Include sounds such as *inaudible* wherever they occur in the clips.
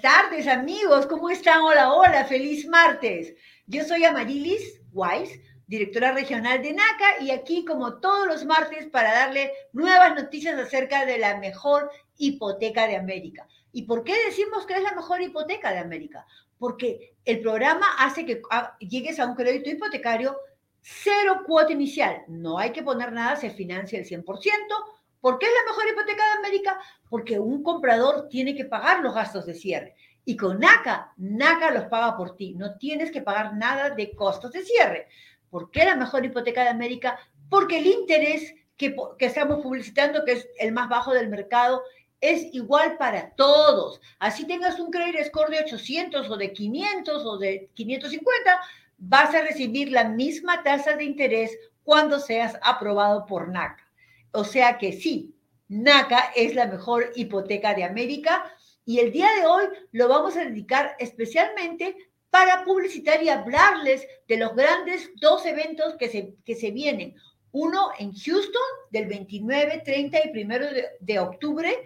Tardes, amigos. ¿Cómo están? Hola, hola. Feliz martes. Yo soy Amarilis Weiss, directora regional de NACA, y aquí, como todos los martes, para darle nuevas noticias acerca de la mejor hipoteca de América. ¿Y por qué decimos que es la mejor hipoteca de América? Porque el programa hace que ah, llegues a un crédito hipotecario cero cuota inicial. No hay que poner nada, se financia el 100%. ¿Por qué es la mejor hipoteca de América? Porque un comprador tiene que pagar los gastos de cierre. Y con NACA, NACA los paga por ti. No tienes que pagar nada de costos de cierre. ¿Por qué la mejor hipoteca de América? Porque el interés que, que estamos publicitando, que es el más bajo del mercado, es igual para todos. Así tengas un credit score de 800 o de 500 o de 550, vas a recibir la misma tasa de interés cuando seas aprobado por NACA. O sea que sí, NACA es la mejor hipoteca de América y el día de hoy lo vamos a dedicar especialmente para publicitar y hablarles de los grandes dos eventos que se, vienen. Uno en Houston del 29, 30 y 1 de, de octubre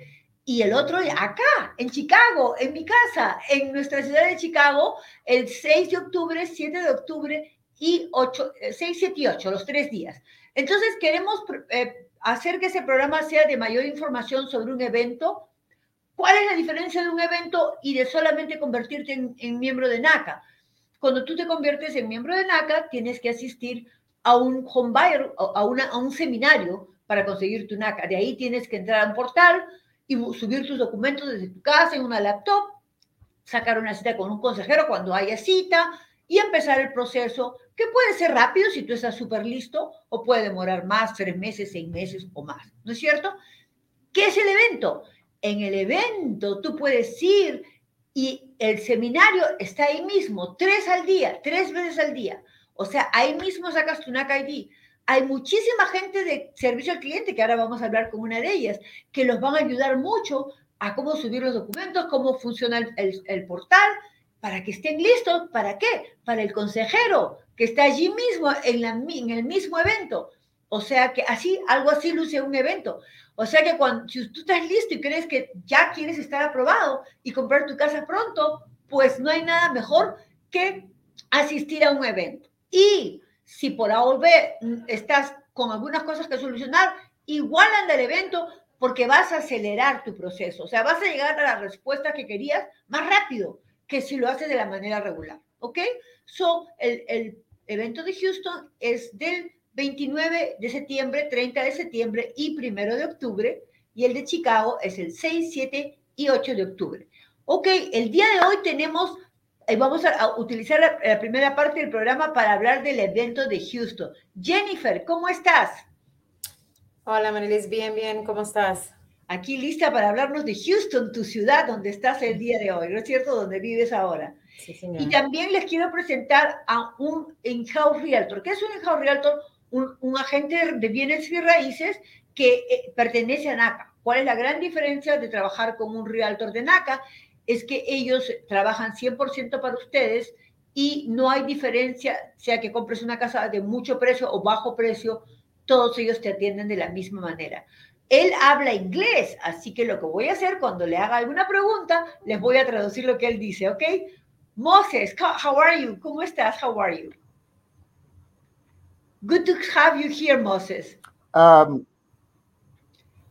y el otro acá, en Chicago, en mi casa, en nuestra ciudad de Chicago, el 6 de octubre, 7 de octubre y 8, 6, 7 y 8, los tres días. Entonces queremos eh, hacer que ese programa sea de mayor información sobre un evento. ¿Cuál es la diferencia de un evento y de solamente convertirte en, miembro de NACA? Cuando tú te conviertes en miembro de NACA, tienes que asistir a un home a un seminario para conseguir tu NACA. De ahí tienes que entrar a un portal y subir tus documentos desde tu casa en una laptop, sacar una cita con un consejero cuando haya cita y empezar el proceso que puede ser rápido si tú estás súper listo o puede demorar más, tres meses, seis meses o más, ¿no es cierto? ¿Qué es el evento? En el evento tú puedes ir y el seminario está ahí mismo, tres al día, tres veces al día. O sea, ahí mismo sacas tu NAC ID. Hay muchísima gente de servicio al cliente, que ahora vamos a hablar con una de ellas, que los van a ayudar mucho a cómo subir los documentos, cómo funciona el, el portal, para que estén listos. ¿Para qué? Para el consejero, que está allí mismo en, el mismo evento. O sea que así, algo así luce un evento. O sea que cuando si tú estás listo y crees que ya quieres estar aprobado y comprar tu casa pronto, pues no hay nada mejor que asistir a un evento. Y si por A estás con algunas cosas que solucionar, igual anda el evento porque vas a acelerar tu proceso. O sea, vas a llegar a la respuesta que querías más rápido que si lo haces de la manera regular. ¿Ok? So, el, el evento de Houston es del 29 de septiembre, 30 de septiembre y 1 de octubre. Y el de Chicago es el 6, 7 y 8 de octubre. Ok, el día de hoy tenemos, eh, vamos a, utilizar la, primera parte del programa para hablar del evento de Houston. Jennifer, ¿cómo estás? Hola, Marilis, bien, bien, ¿cómo estás? Aquí lista para hablarnos de Houston, tu ciudad, donde estás el día de hoy, ¿no es cierto? Donde vives ahora. Y también les quiero presentar a un in-house realtor. ¿Qué es un in-house realtor? Un, agente de bienes y raíces que eh, pertenece a NACA. ¿Cuál es la gran diferencia de trabajar con un realtor de NACA? Es que ellos trabajan 100% para ustedes y no hay diferencia, sea que compres una casa de mucho precio o bajo precio, todos ellos te atienden de la misma manera. Él habla inglés, así que lo que voy a hacer cuando le haga alguna pregunta, les voy a traducir lo que él dice, ¿ok? Moses, how are you? ¿Cómo estás? How are you? Good to have you here, Moses. Um,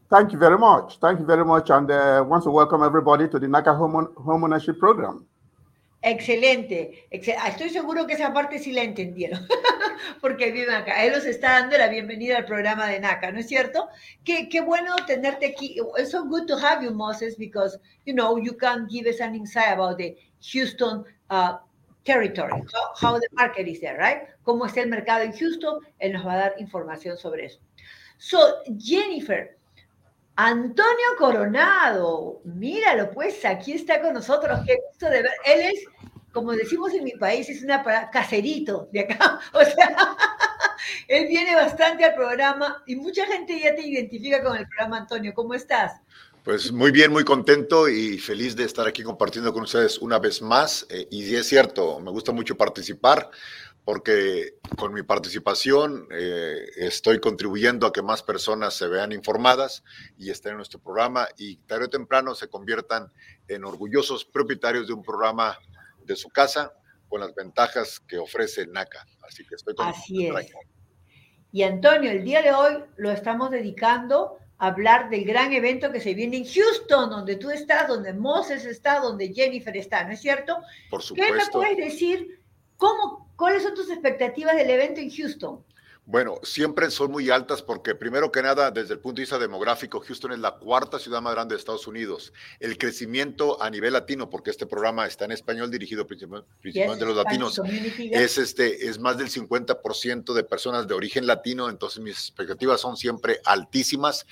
thank you very much. Thank you very much. And uh, want to welcome everybody to the NACA Home, Home Ownership Program. Excelente. Ah, estoy seguro que esa parte sí la entendieron, *laughs* porque viven acá. Él los está dando la bienvenida al programa de NACA, ¿no es cierto? Qué, qué bueno tenerte aquí. It's so good to have you, Moses, because, you know, you can give us an insight about the Houston uh, territory, how, the market is there, right? Cómo está el mercado en Houston, él nos va a dar información sobre eso. So, Jennifer, Antonio Coronado, míralo pues, aquí está con nosotros, qué gusto de ver. Él es, como decimos en mi país, es una caserito de acá, *laughs* o sea, *laughs* él viene bastante al programa y mucha gente ya te identifica con el programa, Antonio, ¿cómo estás? Pues muy bien, muy contento y feliz de estar aquí compartiendo con ustedes una vez más. Eh, y es cierto, me gusta mucho participar porque con mi participación eh, estoy contribuyendo a que más personas se vean informadas y estén en nuestro programa y tarde o temprano se conviertan en orgullosos propietarios de un programa de su casa con las ventajas que ofrece NACA. Así que estoy con Así es. Y Antonio, el día de hoy lo estamos dedicando a hablar del gran evento que se viene en Houston, donde tú estás, donde Moses está, donde Jennifer está, ¿no es cierto? Por supuesto. ¿Qué me puedes decir? ¿Cómo, ¿Cuáles son tus expectativas del evento en Houston? Bueno, siempre son muy altas porque primero que nada, desde el punto de vista demográfico, Houston es la cuarta ciudad más grande de Estados Unidos. El crecimiento a nivel latino, porque este programa está en español dirigido principalmente a los latinos, es, este, es más del 50% de personas de origen latino, entonces mis expectativas son siempre altísimas.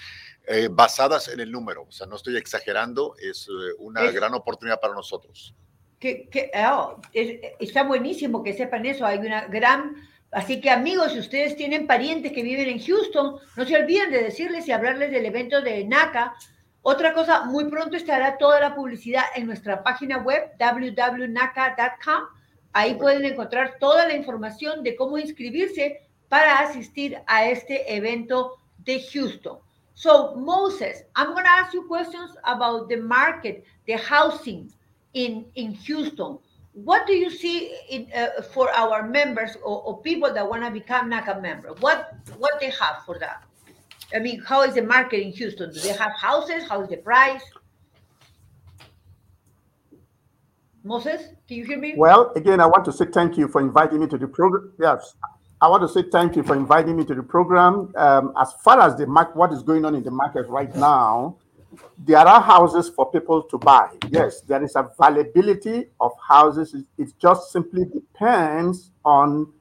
Eh, basadas en el número, o sea, no estoy exagerando, es eh, una gran oportunidad para nosotros que, oh, está buenísimo que sepan eso. Hay una gran. Así que, amigos, si ustedes tienen parientes que viven en Houston, no se olviden de decirles y hablarles del evento de NACA. Otra cosa, muy pronto estará toda la publicidad en nuestra página web www.naca.com. Ahí pueden encontrar toda la información de cómo inscribirse para asistir a este evento de Houston. So, Moses, I'm going to ask you questions about the market, the housing, in in Houston. What do you see in, uh, for our members or, or people that want to become NACA members? What what they have for that? I mean, how is the market in Houston? Do they have houses? How is the price? Moses, can you hear me? Well, again, I want to say thank you for inviting me to the program. Yes, I want to say thank you for inviting me to the program. Um, as far as the market, what is going on in the market right now, there are houses for people to buy. Yes, there is availability of houses. It just simply depends on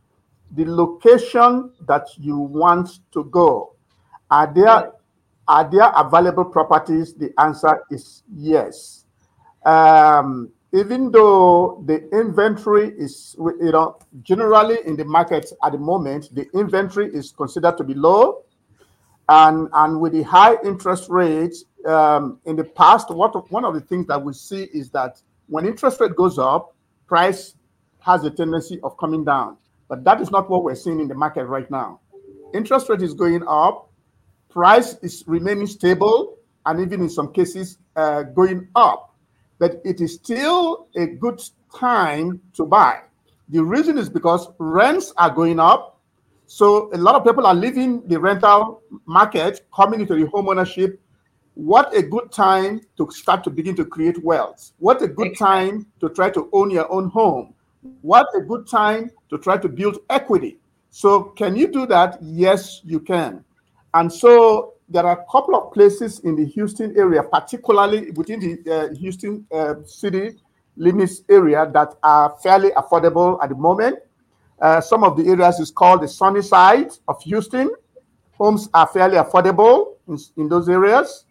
the location that you want to go. Are there are there available properties? The answer is yes. Um, even though the inventory is, you know, generally in the market at the moment, the inventory is considered to be low. And, and with the high interest rates, um, in the past, what one of the things that we see is that when interest rate goes up, price has a tendency of coming down. But that is not what we're seeing in the market right now. Interest rate is going up, price is remaining stable, and even in some cases uh, going up. But it is still a good time to buy. The reason is because rents are going up. So a lot of people are leaving the rental market, coming into the home ownership what a good time to start to begin to create wealth. What a good time to try to own your own home. What a good time to try to build equity. So, can you do that? Yes, you can. And so, there are a couple of places in the Houston area, particularly within the uh, Houston uh, city limits area, that are fairly affordable at the moment. Uh, some of the areas is called the sunny side of Houston. Homes are fairly affordable in, in those areas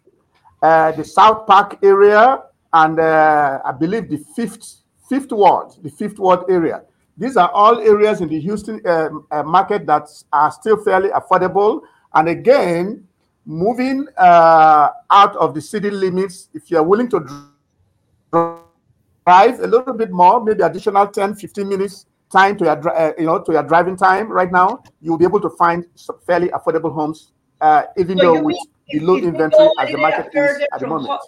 uh, the South Park area, and uh, I believe the fifth fifth ward, the fifth ward area. These are all areas in the Houston uh, uh market that are still fairly affordable. And again, moving uh, out of the city limits, if you're willing to drive a little bit more, maybe additional 10, 15 minutes time to your, uh, you know, to your driving time right now, you'll be able to find some fairly affordable homes, even so though with the low inventory as the market is at the moment.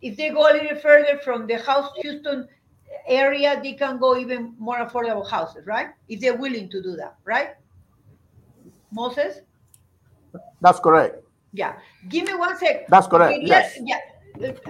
If they go a little further from the house Houston area, they can go even more affordable houses, right? If they're willing to do that, right? Moses? That's correct. Yeah. Give me one sec. That's correct. yes. Yeah.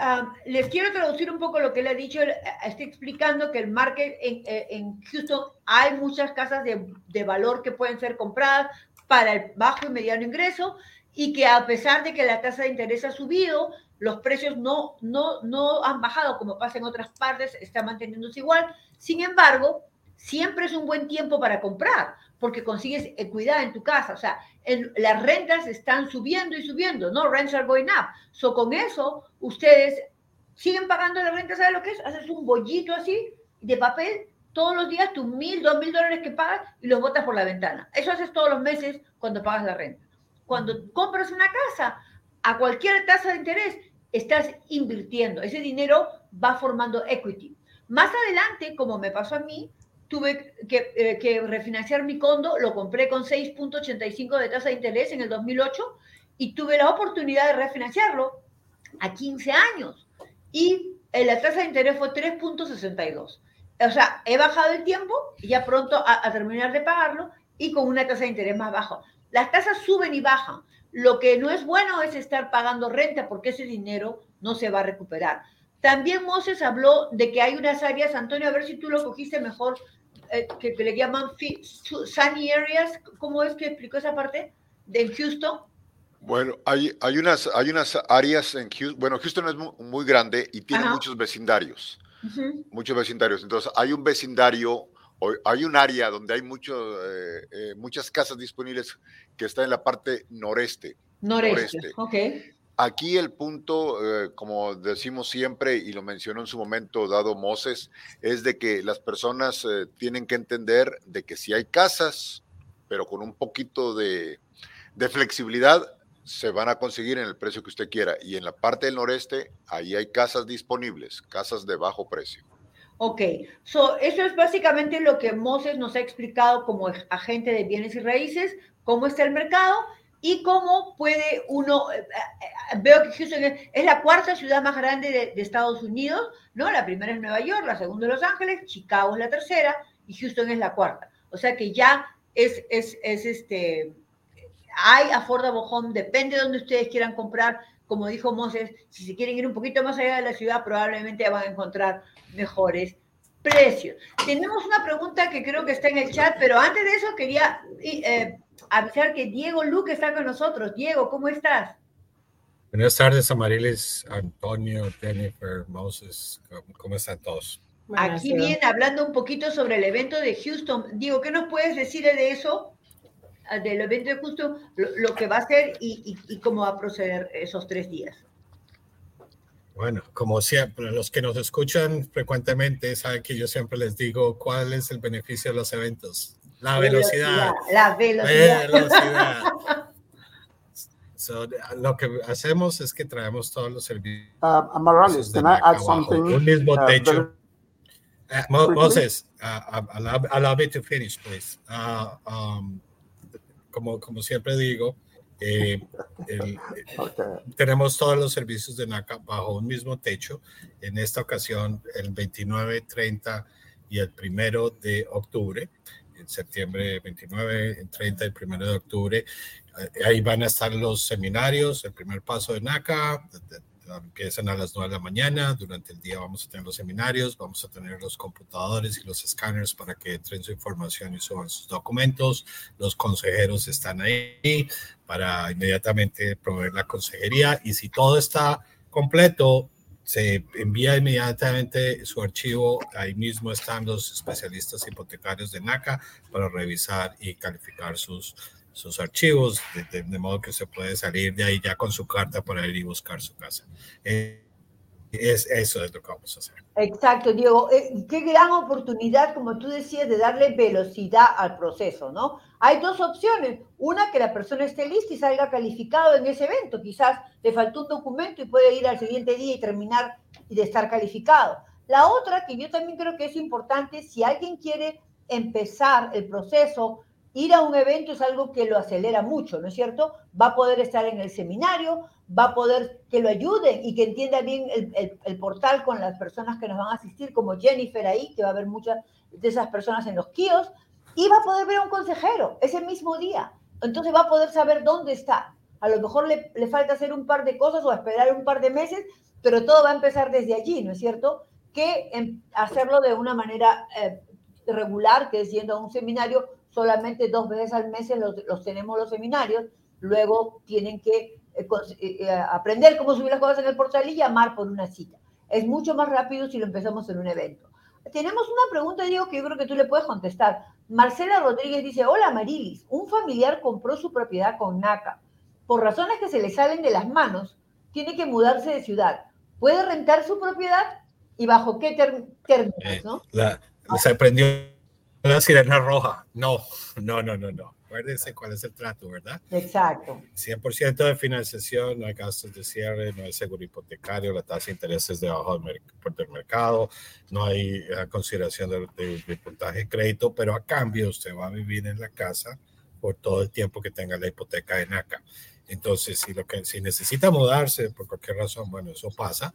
Um, les quiero traducir un poco lo que él ha dicho. Está explicando que el market en, en Houston hay muchas casas de, de, valor que pueden ser compradas para el bajo y mediano ingreso y que a pesar de que la tasa de interés ha subido, los precios no, no, no han bajado como pasa en otras partes, está manteniéndose igual. Sin embargo, siempre es un buen tiempo para comprar porque consigues equidad en tu casa. O sea, las rentas están subiendo y subiendo, ¿no? Rents are going up. So, con eso, ustedes siguen pagando la renta, ¿sabes lo que es? Haces un bollito así de papel todos los días, tus mil, dos mil dólares que pagas y los botas por la ventana. Eso haces todos los meses cuando pagas la renta. Cuando compras una casa a cualquier tasa de interés, estás invirtiendo. Ese dinero va formando equity. Más adelante, como me pasó a mí, tuve que, eh, que, refinanciar mi condo, lo compré con 6.85 de tasa de interés en el 2008 y tuve la oportunidad de refinanciarlo a 15 años y eh, la tasa de interés fue 3.62. O sea, he bajado el tiempo ya pronto a, a terminar de pagarlo y con una tasa de interés más baja. Las tasas suben y bajan. Lo que no es bueno es estar pagando renta porque ese dinero no se va a recuperar. También Moses habló de que hay unas áreas, Antonio, a ver si tú lo cogiste mejor, eh, que, le llaman sunny areas. ¿Cómo es que explicó esa parte de Houston? Bueno, hay, hay, unas, hay unas áreas en Houston. Bueno, Houston es muy, grande y tiene muchos vecindarios. Muchos vecindarios. Entonces, hay un vecindario, hay un área donde hay mucho, eh, eh, muchas casas disponibles que está en la parte noreste. Noreste, noreste. ok. Aquí el punto, eh, como decimos siempre y lo mencionó en su momento dado Moses, es de que las personas tienen que entender de que si hay casas, pero con un poquito de, flexibilidad, se van a conseguir en el precio que usted quiera. Y en la parte del noreste, ahí hay casas disponibles, casas de bajo precio. Ok, so, eso es básicamente lo que Moses nos ha explicado como agente de bienes y raíces, cómo está el mercado y cómo puede uno, eh, eh, veo que Houston es, la cuarta ciudad más grande de, Estados Unidos, ¿no? La primera es Nueva York, la segunda es Los Ángeles, Chicago es la tercera y Houston es la cuarta. O sea que ya es, es, es este, hay affordable home, depende de donde ustedes quieran comprar. Como dijo Moses, si se quieren ir un poquito más allá de la ciudad, probablemente van a encontrar mejores precios. Tenemos una pregunta que creo que está en el chat, pero antes de eso quería eh, avisar que Diego Luque está con nosotros. Diego, ¿cómo estás? Buenas tardes, Amariles, Antonio, Jennifer, Moses, ¿cómo están todos? Aquí bien, hablando un poquito sobre el evento de Houston. Diego, ¿qué nos puedes decir de eso? Ah, del evento de Houston, lo, que va a ser y, y cómo va a proceder esos tres días. Bueno, como siempre, los que nos escuchan frecuentemente saben que yo siempre les digo cuál es el beneficio de los eventos. La velocidad. La velocidad. *laughs* lo que hacemos es que traemos todos los servicios. Uh, Morales, can I add something? Un mismo uh, techo. Uh, Moses, uh, allow, allow, me to finish, please. Uh, um, como, como siempre digo, eh, *laughs* tenemos todos los servicios de NACA bajo un mismo techo. En esta ocasión, el 29, 30 y el primero de octubre en septiembre 29, 30 y 1 de octubre. Eh, ahí van a estar los seminarios, el primer paso de NACA, empiezan a las 9 de la mañana, durante el día vamos a tener los seminarios, vamos a tener los computadores y los escáneres para que entren su información y suban sus documentos, los consejeros están ahí para inmediatamente proveer la consejería y si todo está completo, se envía inmediatamente su archivo, ahí mismo están los especialistas hipotecarios de NACA para revisar y calificar sus, sus archivos, de, modo que se puede salir de ahí ya con su carta para ir y buscar su casa. Eh, es, eso es lo que vamos a hacer. Exacto, Diego. Eh, qué gran oportunidad, como tú decías, de darle velocidad al proceso, ¿no? Hay dos opciones. Una, que la persona esté lista y salga calificado en ese evento. Quizás le faltó un documento y puede ir al siguiente día y terminar de estar calificado. La otra, que yo también creo que es importante, si alguien quiere empezar el proceso, ir a un evento es algo que lo acelera mucho, ¿no es cierto? Va a poder estar en el seminario, va a poder que lo ayuden y que entienda bien el, portal con las personas que nos van a asistir, como Jennifer ahí, que va a haber muchas de esas personas en los kiosks, y va a poder ver a un consejero ese mismo día. Entonces va a poder saber dónde está. A lo mejor le, falta hacer un par de cosas o esperar un par de meses, pero todo va a empezar desde allí, ¿no es cierto? Que hacerlo de una manera eh, regular, que es yendo a un seminario, solamente dos veces al mes los tenemos los seminarios, luego tienen que eh, eh, eh, aprender cómo subir las cosas en el portal y llamar por una cita. Es mucho más rápido si lo empezamos en un evento. Tenemos una pregunta, Diego, que yo creo que tú le puedes contestar. Marcela Rodríguez dice, hola Marilis, un familiar compró su propiedad con NACA. Por razones que se le salen de las manos, tiene que mudarse de ciudad. ¿Puede rentar su propiedad? ¿Y bajo qué términos? se prendió la sirena roja. No, no, no, no, no. Acuérdense cuál es el trato, ¿verdad? Exacto. 100% de financiación, no hay gastos de cierre, no hay seguro hipotecario, la tasa de interés es debajo del, del mercado, no hay uh, consideración de, de, de, puntaje de crédito, pero a cambio usted va a vivir en la casa por todo el tiempo que tenga la hipoteca de NACA. Entonces, si, lo que, si necesita mudarse por cualquier razón, bueno, eso pasa,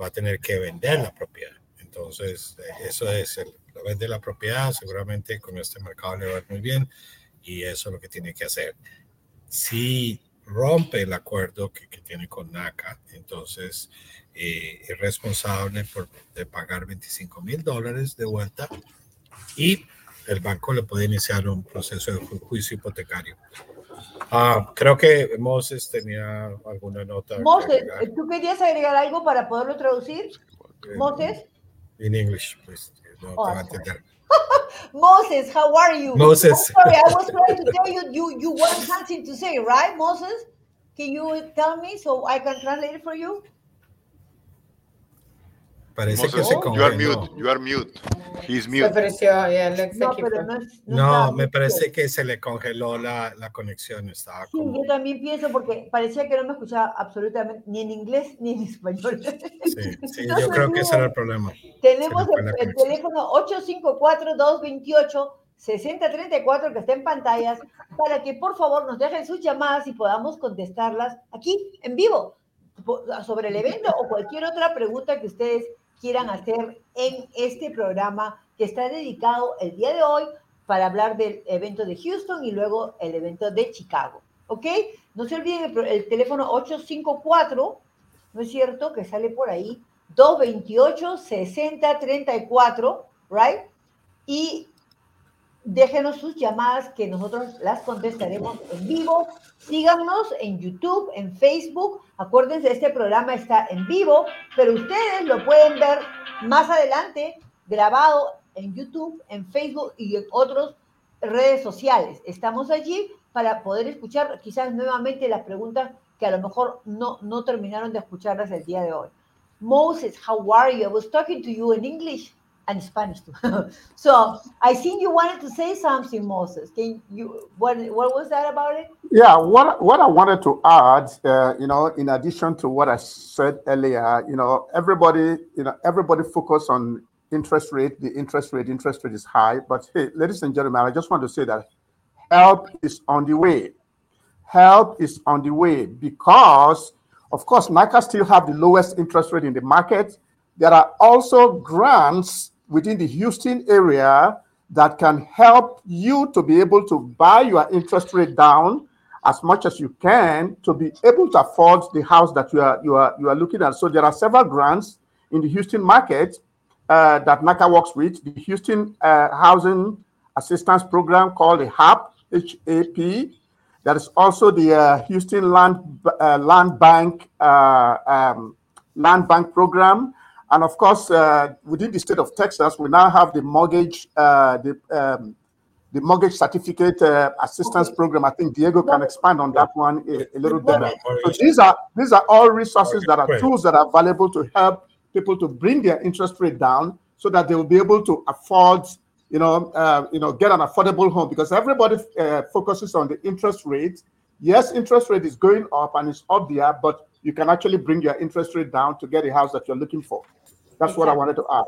va a tener que vender la propiedad. Entonces, eso es, el, vende la propiedad, seguramente con este mercado le va muy bien y eso es lo que tiene que hacer. Si rompe el acuerdo que, que tiene con NACA, entonces eh, es responsable por, de pagar 25 mil dólares de vuelta y el banco le puede iniciar un proceso de juicio hipotecario. Ah, creo que Moses tenía alguna nota. Moses, ¿tú querías agregar algo para poderlo traducir? Moses? In English, please. No Oh, te va a entender. Moses, how are you? Moses. Oh, sorry, I was trying to tell you, you, you want something to say, right, Moses? Can you tell me so I can translate it for you? Parece Moses, que se you are mute, you are mute. He's Se ofreció No, pero no. No, estaba me parece que se le congeló la, la conexión. Estaba Sí, como. yo también pienso porque parecía que no me escuchaba absolutamente ni en inglés ni en español. Sí, sí, No *laughs* yo creo que ese era el problema. Tenemos el, el teléfono 854-228-6034 que está en pantallas para que por favor nos dejen sus llamadas y podamos contestarlas aquí en vivo sobre el evento o cualquier otra pregunta que ustedes quieran hacer en este programa que está dedicado el día de hoy para hablar del evento de Houston y luego el evento de Chicago. ¿Ok? No se olviden el, el teléfono 854, ¿no es cierto? Que sale por ahí, 228-6034, ¿right? Y déjenos sus llamadas que nosotros las contestaremos en vivo. Síganos en YouTube, en Facebook. Acuérdense, este programa está en vivo, pero ustedes lo pueden ver más adelante grabado en YouTube, en Facebook y en otras redes sociales. Estamos allí para poder escuchar quizás nuevamente las preguntas que a lo mejor no, no terminaron de escucharlas el día de hoy. Moses, how are you? I was talking to you in English and Spanish too. *laughs* so I think you wanted to say something, Moses. Can you? What What was that about it? Yeah, what what I wanted to add, uh, you know, in addition to what I said earlier, you know, everybody, you know, everybody focus on interest rate. The interest rate, interest rate is high, but hey, ladies and gentlemen, I just want to say that help is on the way. Help is on the way because, of course, NICA still have the lowest interest rate in the market. There are also grants within the Houston area that can help you to be able to buy your interest rate down as much as you can to be able to afford the house that you are you are you are looking at. So there are several grants in the Houston market uh, that NACA works with. The Houston uh, Housing Assistance Program called the HAP HAP. There is also the uh, Houston Land uh, Land Bank uh, um, Land Bank program, and of course, uh, within the state of Texas, we now have the mortgage uh, the um, the mortgage certificate uh, assistance Okay. program. I think Diego can expand on that one a, a little bit. better. So these are these are all resources that are tools that are available to help people to bring their interest rate down, so that they will be able to afford, you know, uh, you know, get an affordable home. Because everybody uh, focuses on the interest rate. Yes, interest rate is going up and it's up there, but you can actually bring your interest rate down to get a house that you're looking for. That's what I wanted to add.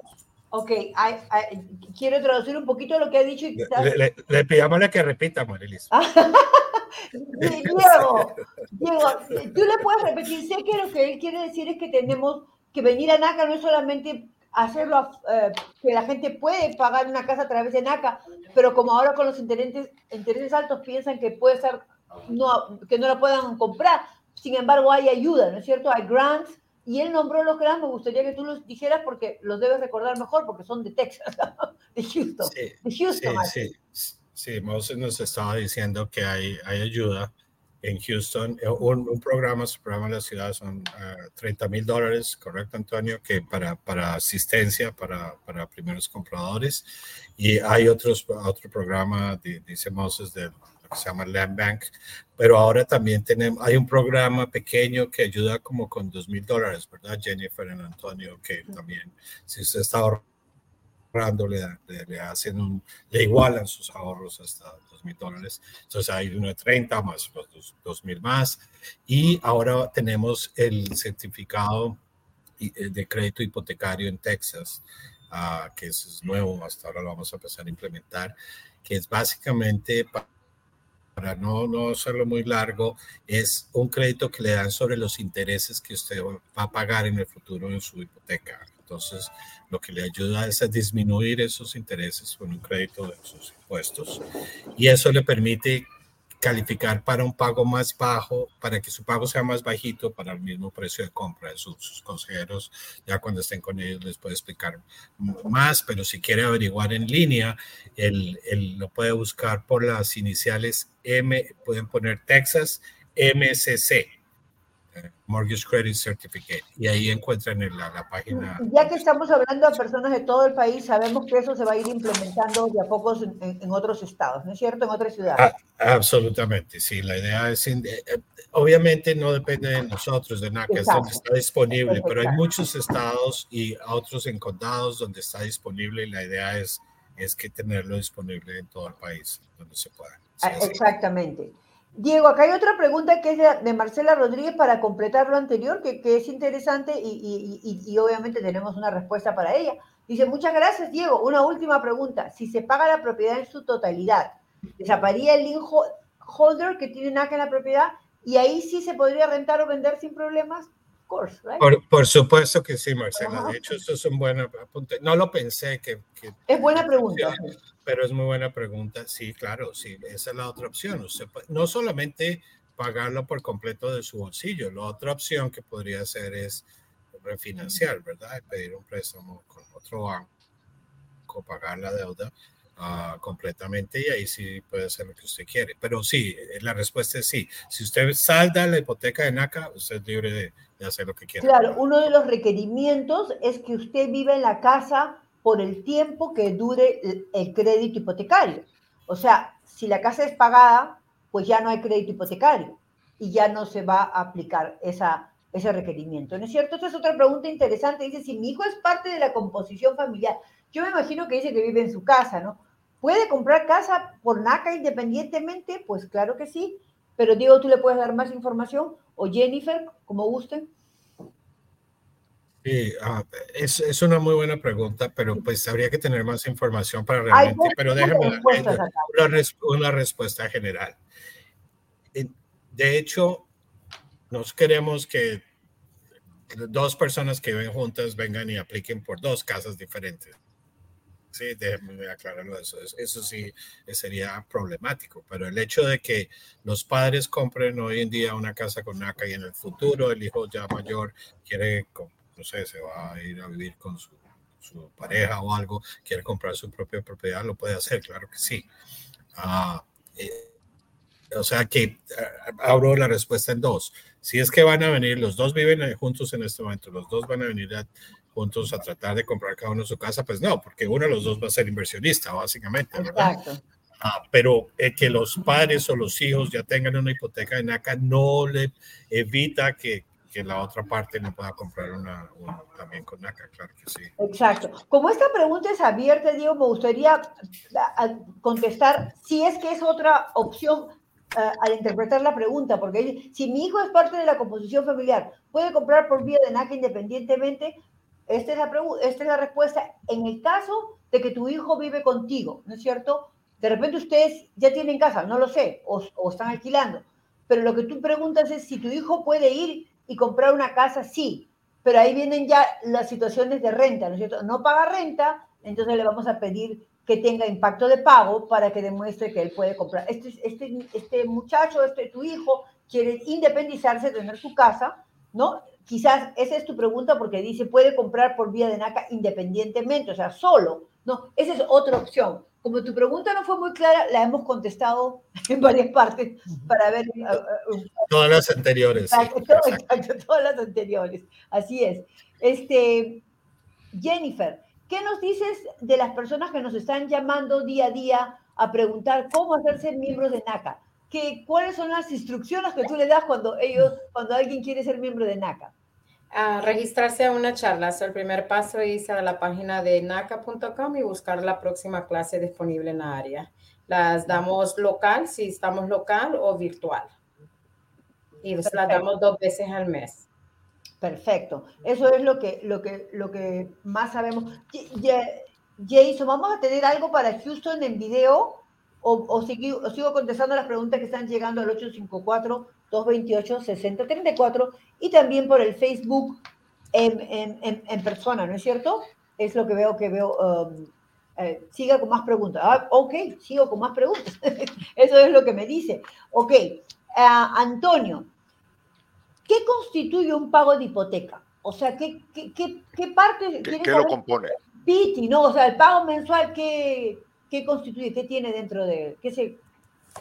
Okay, I, I quiero traducir un poquito lo que ha dicho. y Le, quizás- le, le- le pidámosle que repita, Marilis. *laughs* Diego, Diego, tú le puedes repetir, sé que lo que él quiere decir es que tenemos que venir a NACA, no es solamente hacerlo, eh, que la gente puede pagar una casa a través de NACA, pero como ahora con los intereses, intereses altos piensan que puede ser, no, que no la puedan comprar, sin embargo hay ayuda, ¿no es cierto? Hay grants, y él nombró los grants, me gustaría que tú los dijeras porque los debes recordar mejor, porque son de Texas, *laughs* de Houston, Sí, de sí, Houston. sí, sí. Moses nos estaba diciendo que hay, hay ayuda en Houston. Eh, Un, un programa, su programa en la ciudad son ah, 30 mil dólares, ¿correcto, Antonio? Que para, para asistencia para, para primeros compradores. Y hay otros, otro programa, di- dice Moses, de que se llama Land Bank. Pero ahora también tenemos, hay un programa pequeño que ayuda como con 2 mil dólares, ¿verdad, Jennifer y Antonio? Que también, si usted está ahorrando, le, le- le hacen un, le igualan sus ahorros hasta 2 mil dólares. Entonces hay uno de 30 más los 2 mil más. Y ahora tenemos el certificado eh, de crédito hipotecario en Texas, uh, que es nuevo, hasta ahora lo vamos a empezar a implementar, que es básicamente para no, no hacerlo muy largo, es un crédito que le dan sobre los intereses que usted va a pagar en el futuro en su hipoteca. Entonces, lo que le ayuda es a disminuir esos intereses con un crédito de sus impuestos y eso le permite calificar para un pago más bajo, para que su pago sea más bajito para el mismo precio de compra. Sus, sus consejeros, ya cuando estén con ellos, les puede explicar más, pero si quiere averiguar en línea, él, él lo puede buscar por las iniciales M, pueden poner Texas MCC Mortgage Credit Certificate y ahí encuentran en la, página. Ya que estamos hablando a personas de todo el país, sabemos que eso se va a ir implementando de a pocos en, otros estados, ¿no es cierto? En otras ciudades. Ah, absolutamente, sí. La idea es, eh, obviamente no depende de nosotros, de NACA, es donde está disponible, pero hay muchos estados y otros en condados donde está disponible y la idea es, es que tenerlo disponible en todo el país, donde se pueda. Ah, exactamente. Diego, acá hay otra pregunta que es de, Marcela Rodríguez para completar lo anterior, que, es interesante y, obviamente tenemos una respuesta para ella. Dice, muchas gracias, Diego. Una última pregunta. Si se paga la propiedad en su totalidad, ¿desaparía el link holder que tiene NACA en la propiedad? Y ahí sí se podría rentar o vender sin problemas. Por, supuesto que sí, Marcela. De hecho, eso es un buen apunte. No lo pensé que... es buena pregunta. Pero es muy buena pregunta. Sí, claro, sí. Esa es la otra opción. no solamente pagarlo por completo de su bolsillo. La otra opción que podría hacer es refinanciar, ¿verdad? Pedir un préstamo con otro banco, pagar la deuda uh, completamente y ahí sí puede hacer lo que usted quiere. Pero sí, la respuesta es sí. Si usted salda la hipoteca de NACA, usted es libre de, hacer lo que quiera. Claro, uno de los requerimientos es que usted viva en la casa por el tiempo que dure el, crédito hipotecario. O sea, si la casa es pagada, pues ya no hay crédito hipotecario y ya no se va a aplicar esa, ese requerimiento. ¿No es cierto? Esta es otra pregunta interesante. Dice, si mi hijo es parte de la composición familiar, yo me imagino que dice que vive en su casa, ¿no? ¿Puede comprar casa por NACA independientemente? Pues claro que sí. Pero Diego, tú le puedes dar más información o Jennifer, como gusten. Sí, ah, es, es, una muy buena pregunta, pero pues habría que tener más información para realmente, pero déjame dar una, respuesta general. De hecho, nos queremos que dos personas que viven juntas vengan y apliquen por dos casas diferentes. Sí, déjenme aclararlo eso. Eso sí sería problemático, pero el hecho de que los padres compren hoy en día una casa con NACA y en el futuro el hijo ya mayor quiere, no sé, se va a ir a vivir con su, su pareja o algo, quiere comprar su propia propiedad, lo puede hacer, claro que sí. Ah, eh, o sea que eh, abro la respuesta en dos. Si es que van a venir, los dos viven juntos en este momento, los dos van a venir a juntos a tratar de comprar cada uno su casa, pues no, porque uno de los dos va a ser inversionista, básicamente, ¿verdad? Exacto. Ah, pero eh, que los padres o los hijos ya tengan una hipoteca en NACA no le evita que, que la otra parte no pueda comprar una, también con NACA, claro que sí. Exacto. Como esta pregunta es abierta, Diego, me gustaría contestar si es que es otra opción al interpretar la pregunta, porque si mi hijo es parte de la composición familiar, ¿puede comprar por vía de NACA independientemente? Esta es, la esta es la respuesta en el caso de que tu hijo vive contigo, ¿no es cierto? De repente ustedes ya tienen casa, no lo sé, o, están alquilando, pero lo que tú preguntas es si tu hijo puede ir y comprar una casa, sí, pero ahí vienen ya las situaciones de renta, ¿no es cierto? No paga renta, entonces le vamos a pedir que tenga impacto de pago para que demuestre que él puede comprar. Este, este, este muchacho, este tu hijo, quiere independizarse, tener su casa, ¿no? Quizás esa es tu pregunta porque dice, puede comprar por vía de NACA independientemente, o sea, solo. No, esa es otra opción. Como tu pregunta no fue muy clara, la hemos contestado *laughs* en varias partes para ver. Uh, uh, uh, todas las anteriores. Exacto, todas las anteriores. Así es. Este, Jennifer, ¿qué nos dices de las personas que nos están llamando día a día a preguntar cómo hacerse miembros de NACA? ¿Cuáles son las instrucciones que tú le das cuando ellos, cuando alguien quiere ser miembro de NACA? A registrarse a una charla. el primer paso es ir a la página de naca.com y buscar la próxima clase disponible en la área. Las damos local, si estamos local o virtual. Y las damos dos veces al mes. Perfecto. Eso es lo que, lo que, lo que más sabemos. Jason, ¿vamos a tener algo para Houston en video? ¿O, o, sigo, sigo, contestando las preguntas que están llegando al 854-228-6034 y también por el Facebook en, en, en, persona, ¿no es cierto? Es lo que veo que veo. Um, eh, siga con más preguntas. Ah, ok, sigo con más preguntas. *laughs* Eso es lo que me dice. Ok, uh, Antonio, ¿qué constituye un pago de hipoteca? O sea, ¿qué, qué, qué, qué parte... ¿Qué, ¿qué lo compone? Piti, ¿no? O sea, el pago mensual, ¿qué, ¿qué constituye? ¿Qué tiene dentro de... ¿Qué se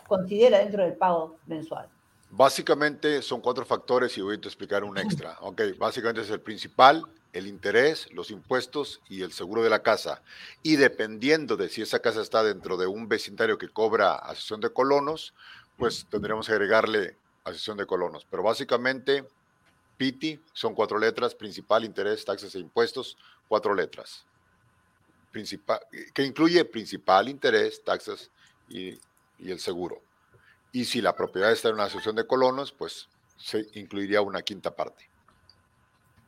considera dentro del pago mensual? Básicamente son cuatro factores y voy a explicar un extra. *laughs* Ok, básicamente es el principal, el interés, los impuestos y el seguro de la casa. Y dependiendo de si esa casa está dentro de un vecindario que cobra asesión de colonos, pues tendremos que agregarle asesión de colonos. Pero básicamente, PITI son cuatro letras, principal, interés, taxes e impuestos, cuatro letras. Principal, que incluye principal, interés, taxes y, y el seguro. Y si la propiedad está en una asociación de colonos, pues se incluiría una quinta parte.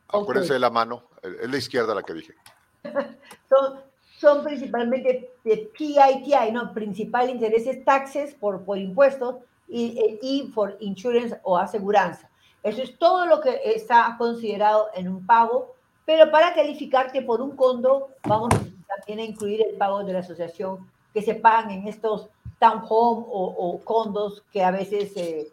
Acuérdense de la mano, es la izquierda la que dije. *laughs* son, son principalmente de PITI, ¿no? Principal intereses, taxes por, por impuestos y, eh, y por insurance o aseguranza. Eso es todo lo que está considerado en un pago, pero para calificarte por un condo, vamos también a incluir el pago de la asociación que se pagan en estos townhome o, o condos que a veces eh,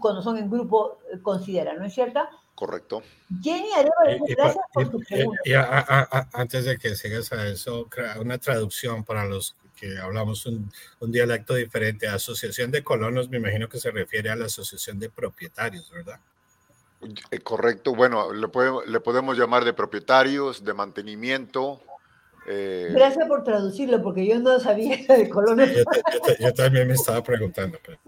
cuando son en grupo eh, consideran, ¿no es cierto? Correcto. Jenny Arevalo, gracias por tu pregunta. Y, a, a, a, antes de que sigas a eso, una traducción para los que hablamos un, un, dialecto diferente. Asociación de colonos, me imagino que se refiere a la asociación de propietarios, ¿verdad? Eh, correcto. Bueno, le, podemos, le podemos llamar de propietarios, de mantenimiento, eh, Gracias por traducirlo, porque yo no sabía de colonos. Yo, yo, yo, también me estaba preguntando. Pero...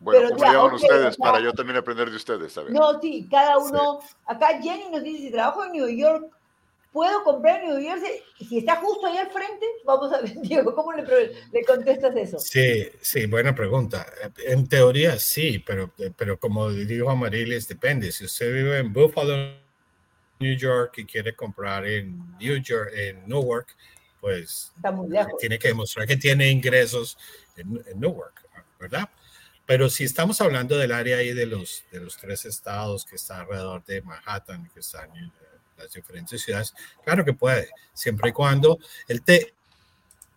Bueno, ¿cómo llaman okay, ustedes? Ya. Para yo también aprender de ustedes, ¿sabes? No, sí, cada uno. Sí. Acá Jenny nos dice: si trabajo en New York, ¿puedo comprar en New Jersey? Si está justo ahí al frente, vamos a ver, *laughs* Diego, ¿cómo le, le contestas eso? Sí, sí, buena pregunta. En teoría sí, pero, pero como dijo Amarilis, depende. Si usted vive en Buffalo, New York y quiere comprar en New York, en Newark, pues tiene que demostrar que tiene ingresos en, en, Newark, ¿verdad? Pero si estamos hablando del área ahí de los, de los tres estados que está alrededor de Manhattan, que están en las diferentes ciudades, claro que puede, siempre y cuando el, te,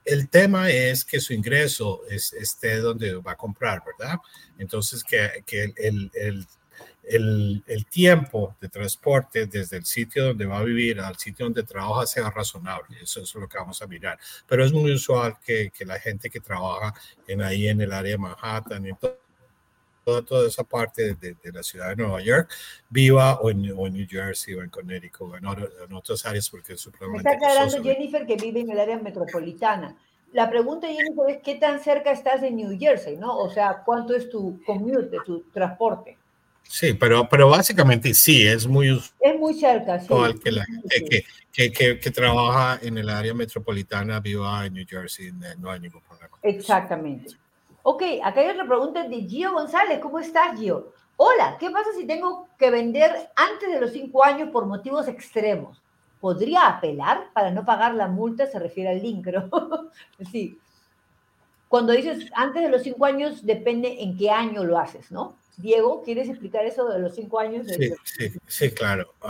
el tema es que su ingreso es, esté donde va a comprar, ¿verdad? Entonces, que, que el, el el, el, tiempo de transporte desde el sitio donde va a vivir al sitio donde trabaja sea razonable. Eso, es lo que vamos a mirar. Pero es muy usual que, que la gente que trabaja en ahí en el área de Manhattan y todo, toda, toda esa parte de, de, la ciudad de Nueva York viva o en, o en New Jersey o en Connecticut o en, en otras áreas porque es supremamente Me está aclarando Jennifer que vive en el área metropolitana. La pregunta, Jennifer, es qué tan cerca estás de New Jersey, ¿no? O sea, ¿cuánto es tu commute, tu transporte? Sí, pero, pero básicamente sí, es muy Es muy cerca, sí. Que la que, que, que, que, trabaja en el área metropolitana viva en New Jersey, no hay ningún problema. Exactamente. Ok, acá hay otra pregunta de Gio González. ¿Cómo estás, Gio? Hola, ¿qué pasa si tengo que vender antes de los cinco años por motivos extremos? ¿Podría apelar para no pagar la multa? Se refiere al link, ¿no? *laughs* sí. Cuando dices antes de los cinco años, depende en qué año lo haces, ¿no? Diego, ¿quieres explicar eso de los cinco años? De sí, sí, sí, claro. Uh,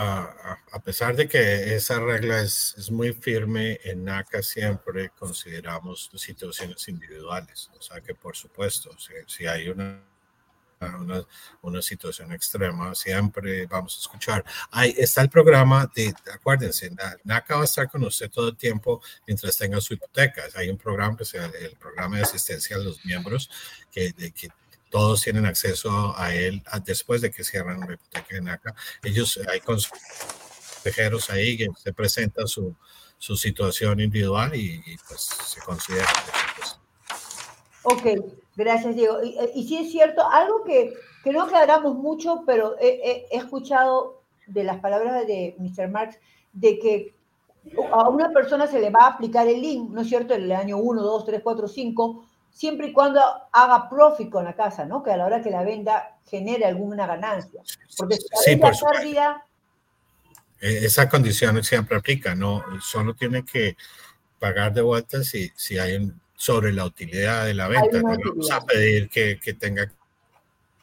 a pesar de que esa regla es, es, muy firme, en NACA siempre consideramos situaciones individuales. O sea que, por supuesto, si, si hay una, una, una, situación extrema, siempre vamos a escuchar. Ahí está el programa de, acuérdense, NACA va a estar con usted todo el tiempo mientras tenga su hipoteca. Hay un programa que se el programa de asistencia a los miembros que, de, que todos tienen acceso a él después de que cierran la hipoteca de NACA. Ellos, hay consejeros ahí que se presentan su, su situación individual y, y, pues se considera. Ok, gracias Diego. Y, y sí es cierto, algo que, que no aclaramos mucho, pero he, he, he escuchado de las palabras de Mr. Marx, de que a una persona se le va a aplicar el link, ¿no es cierto?, el año 1, 2, 3, 4, 5, siempre y cuando haga profit con la casa, ¿no? Que a la hora que la venda genere alguna ganancia. Porque si Sí, por la pérdida, Eh, Esa condición siempre aplica, no solo tiene que pagar de vuelta si, si hay un, sobre la utilidad de la venta. No vamos a pedir que, que tenga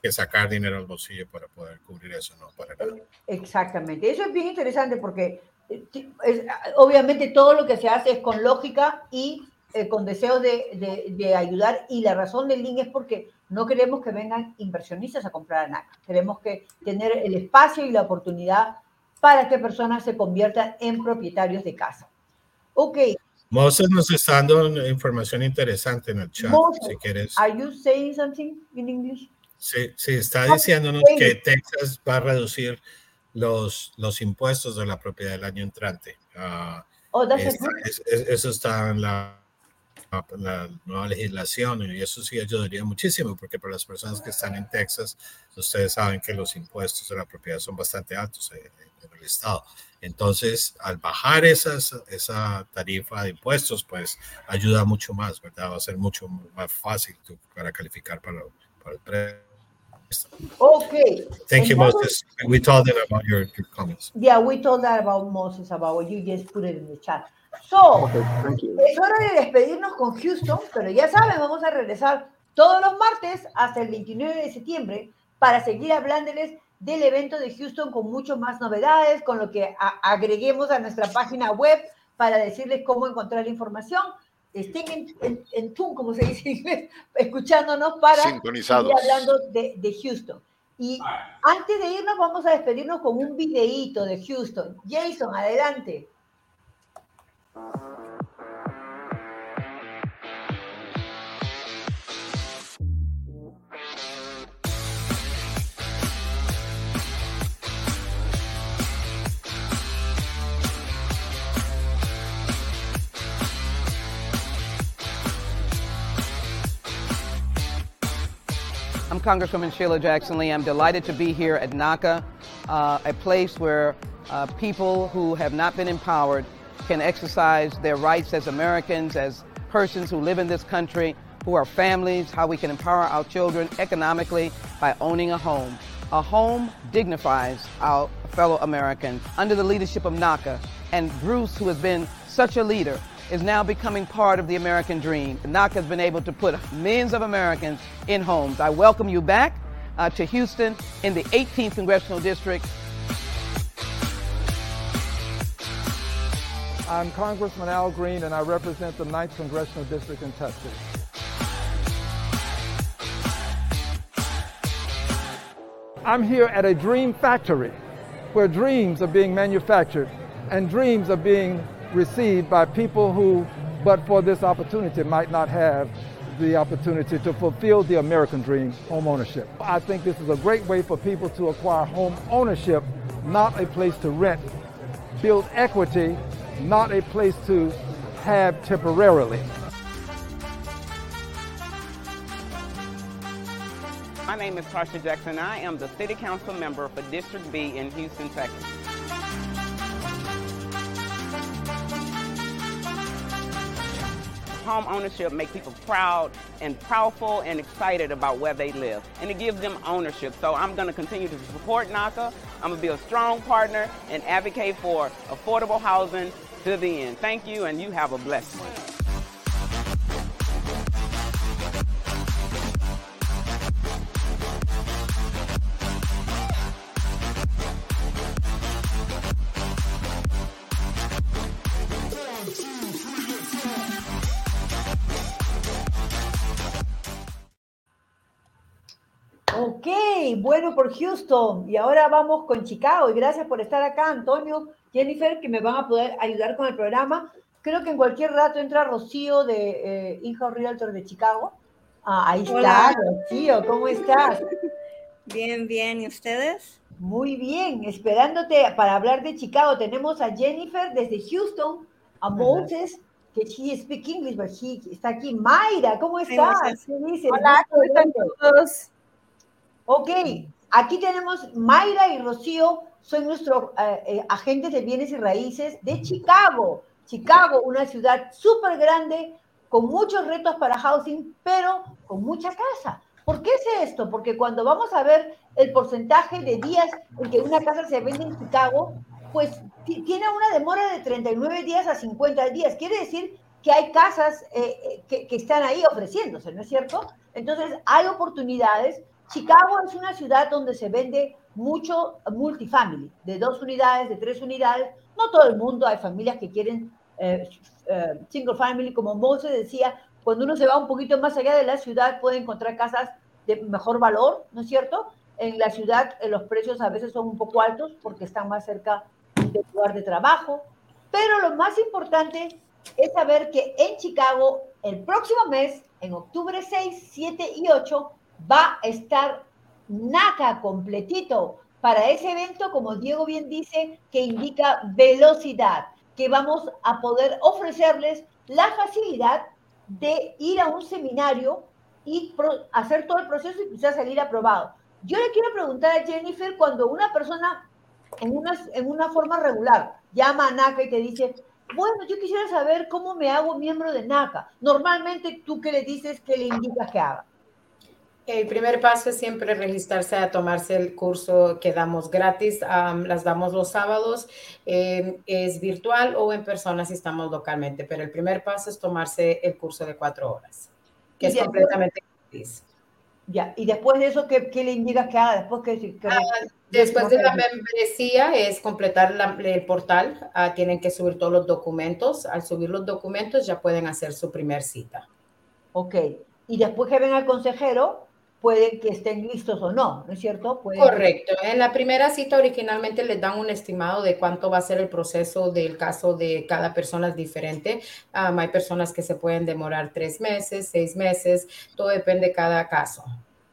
que sacar dinero al bolsillo para poder cubrir eso, no, para nada. Exactamente. Eso es bien interesante porque eh, es- obviamente todo lo que se hace es con lógica y eh, con deseos de, de- de ayudar. Y la razón del link es porque no queremos que vengan inversionistas a comprar a NACA. Queremos que tener el espacio y la oportunidad para que personas se conviertan en propietarios de casa. Ok, Moses nos está dando información interesante en el chat, Moses, si quieres. are you saying something in English? Sí, sí, está diciéndonos que Texas va a reducir los, los impuestos de la propiedad del año entrante. Ah, Oh, that's a good- es- es- eso está en la, la nueva legislación y eso sí ayudaría muchísimo porque para las personas que están en Texas, ustedes saben que los impuestos de la propiedad son bastante altos en, en el estado. Entonces, al bajar esas, esa tarifa de impuestos, pues ayuda mucho más, ¿verdad? Va a ser mucho más fácil tú- para calificar para, para el préstamo. Ok. Thank you, Moses. We told them about your, your comments. Yeah, we told that about Moses, about what you just put it in the chat. So, Okay, thank you. es hora de despedirnos con Houston, pero ya saben, vamos a regresar todos los martes hasta el 29 de septiembre para seguir hablándoles del evento de Houston con mucho más novedades, con lo que a- agreguemos a nuestra página web para decirles cómo encontrar información. Estén en, en, en tune, como se dice en inglés, escuchándonos para Sintonizados. seguir hablando de, de Houston. Y antes de irnos, vamos a despedirnos con un videíto de Houston. Jason, adelante. I'm Congresswoman Sheila Jackson Lee. I'm delighted to be here at NACA, uh, a place where uh, people who have not been empowered can exercise their rights as Americans, as persons who live in this country, who are families, how we can empower our children economically by owning a home. A home dignifies our fellow Americans. Under the leadership of NACA and Bruce, who has been such a leader, is now becoming part of the American dream. NACA has been able to put millions of Americans in homes. I welcome you back uh, to Houston in the 18th Congressional District. I'm Congressman Al Green, and I represent the 9th Congressional District in Texas. I'm here at a dream factory where dreams are being manufactured and dreams are being received by people who, but for this opportunity, might not have the opportunity to fulfill the American dream, home ownership. I think this is a great way for people to acquire home ownership, not a place to rent. Build equity, not a place to have temporarily. My name is Tarsha Jackson. I am the City Council member for District B in Houston, Texas. Home ownership makes people proud and proudful and excited about where they live. And it gives them ownership. So I'm going to continue to support NACA. I'm going to be a strong partner and advocate for affordable housing to the end. Thank you, and you have a blessed one. Por Houston. Y ahora vamos con Chicago. Y gracias por estar acá, Antonio, Jennifer, que me van a poder ayudar con el programa. Creo que en cualquier rato entra Rocío de eh, In-House Realtor de Chicago. Ah, ahí Hola. está, Rocío, ¿cómo estás? Bien, bien. ¿Y ustedes? Muy bien, esperándote para hablar de Chicago. Tenemos a Jennifer desde Houston, a Moses, que she speak English, but he está aquí. Mayra, ¿cómo estás? Moses. ¿Qué dices? Hola, ¿cómo están todos? Ok, aquí tenemos Mayra y Rocío, son nuestros eh, eh, agentes de bienes y raíces de Chicago. Chicago, una ciudad súper grande, con muchos retos para housing, pero con mucha casa. ¿Por qué es esto? Porque cuando vamos a ver el porcentaje de días en que una casa se vende en Chicago, pues tiene una demora de 39 días a 50 días. Quiere decir que hay casas eh, que, están ahí ofreciéndose, ¿no es cierto? Entonces, hay oportunidades. Chicago es una ciudad donde se vende mucho multifamily, de dos unidades, de tres unidades. No todo el mundo, hay familias que quieren eh, single family, como Moses decía, cuando uno se va un poquito más allá de la ciudad puede encontrar casas de mejor valor, ¿no es cierto? En la ciudad eh, los precios a veces son un poco altos porque están más cerca del lugar de trabajo, pero lo más importante es saber que en Chicago el próximo mes, en octubre 6, 7 y 8, va a estar NACA completito para ese evento, como Diego bien dice, que indica velocidad, que vamos a poder ofrecerles la facilidad de ir a un seminario y hacer todo el proceso y quizás salir aprobado. Yo le quiero preguntar a Jennifer, cuando una persona en una, forma regular llama a NACA y te dice, bueno, yo quisiera saber cómo me hago miembro de NACA. Normalmente, ¿tú qué le dices que le indicas que haga? El primer paso es siempre registrarse a tomarse el curso que damos gratis. las damos los sábados. Em, es virtual o en persona si estamos localmente, pero el primer paso es tomarse el curso de cuatro horas, que es completamente gratis. Ya, y después de eso, ¿qué, qué le indicas que haga? Después, que, ah, después de la membresía es completar el portal. Ah, tienen que subir todos los documentos. Al subir los documentos ya pueden hacer su primer cita. Ok. Y después que ven al consejero, pueden que estén listos o no, ¿no es cierto? Correcto. En la primera cita originalmente les dan un estimado de cuánto va a ser el proceso del caso de cada persona es diferente. hay personas que se pueden demorar tres meses, seis meses, todo depende de cada caso.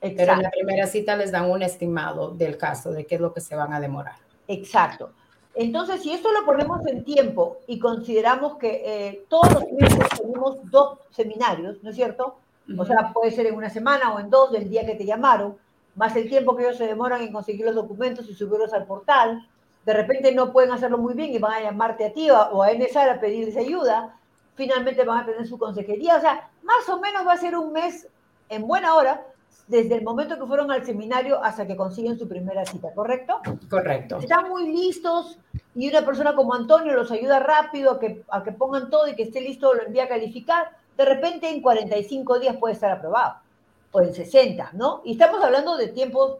Pero en la primera cita les dan un estimado del caso, de qué es lo que se van a demorar. Exacto. Entonces, si esto lo ponemos en tiempo y consideramos que eh, todos los meses tenemos dos seminarios, ¿no es cierto? O sea, puede ser en una semana o en dos del día que te llamaron, más el tiempo que ellos se demoran en conseguir los documentos y subirlos al portal. De repente no pueden hacerlo muy bien y van a llamarte a ti o a NSAR a pedirles ayuda. Finalmente van a tener su consejería. O sea, más o menos va a ser un mes en buena hora desde el momento que fueron al seminario hasta que consiguen su primera cita, ¿correcto? Correcto. Están muy listos y una persona como Antonio los ayuda rápido a que, a que pongan todo y que esté listo, lo envía a calificar de repente en 45 días puede estar aprobado, o en 60, ¿no? Y estamos hablando de tiempos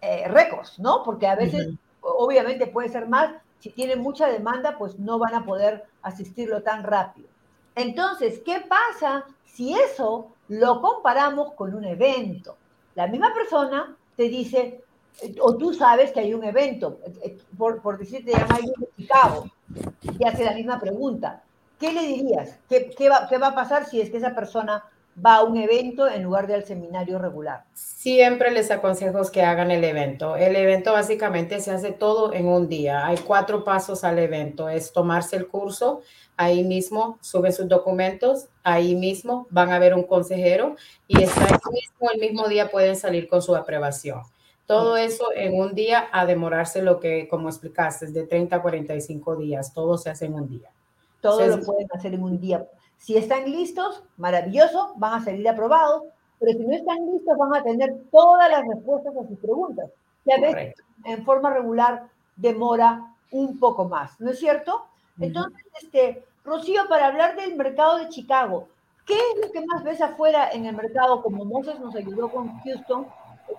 eh, récords, ¿no? Porque a veces, obviamente puede ser más, si tienen mucha demanda, pues no van a poder asistirlo tan rápido. Entonces, ¿qué pasa si eso lo comparamos con un evento? La misma persona te dice, o tú sabes que hay un evento, eh, por, por decirte, llama de Chicago, y hace la misma pregunta. ¿Qué le dirías? ¿Qué, va, ¿Qué va a pasar si es que esa persona va a un evento en lugar de al seminario regular? Siempre les aconsejo que hagan el evento. El evento básicamente se hace todo en un día. Hay cuatro pasos al evento. Es tomarse el curso, ahí mismo suben sus documentos, ahí mismo van a ver un consejero y mismo, el mismo día pueden salir con su aprobación. Todo eso en un día a demorarse lo que, como explicaste, de 30 a 45 días. Todo se hace en un día. Todo lo pueden hacer en un día. Si están listos, maravilloso, van a salir aprobados, pero si no están listos, van a tener todas las respuestas a sus preguntas. Ya ves, en forma regular demora un poco más, ¿no es cierto? Entonces, este, Rocío, para hablar del mercado de Chicago, ¿qué es lo que más ves afuera en el mercado? Como Moses nos ayudó con Houston,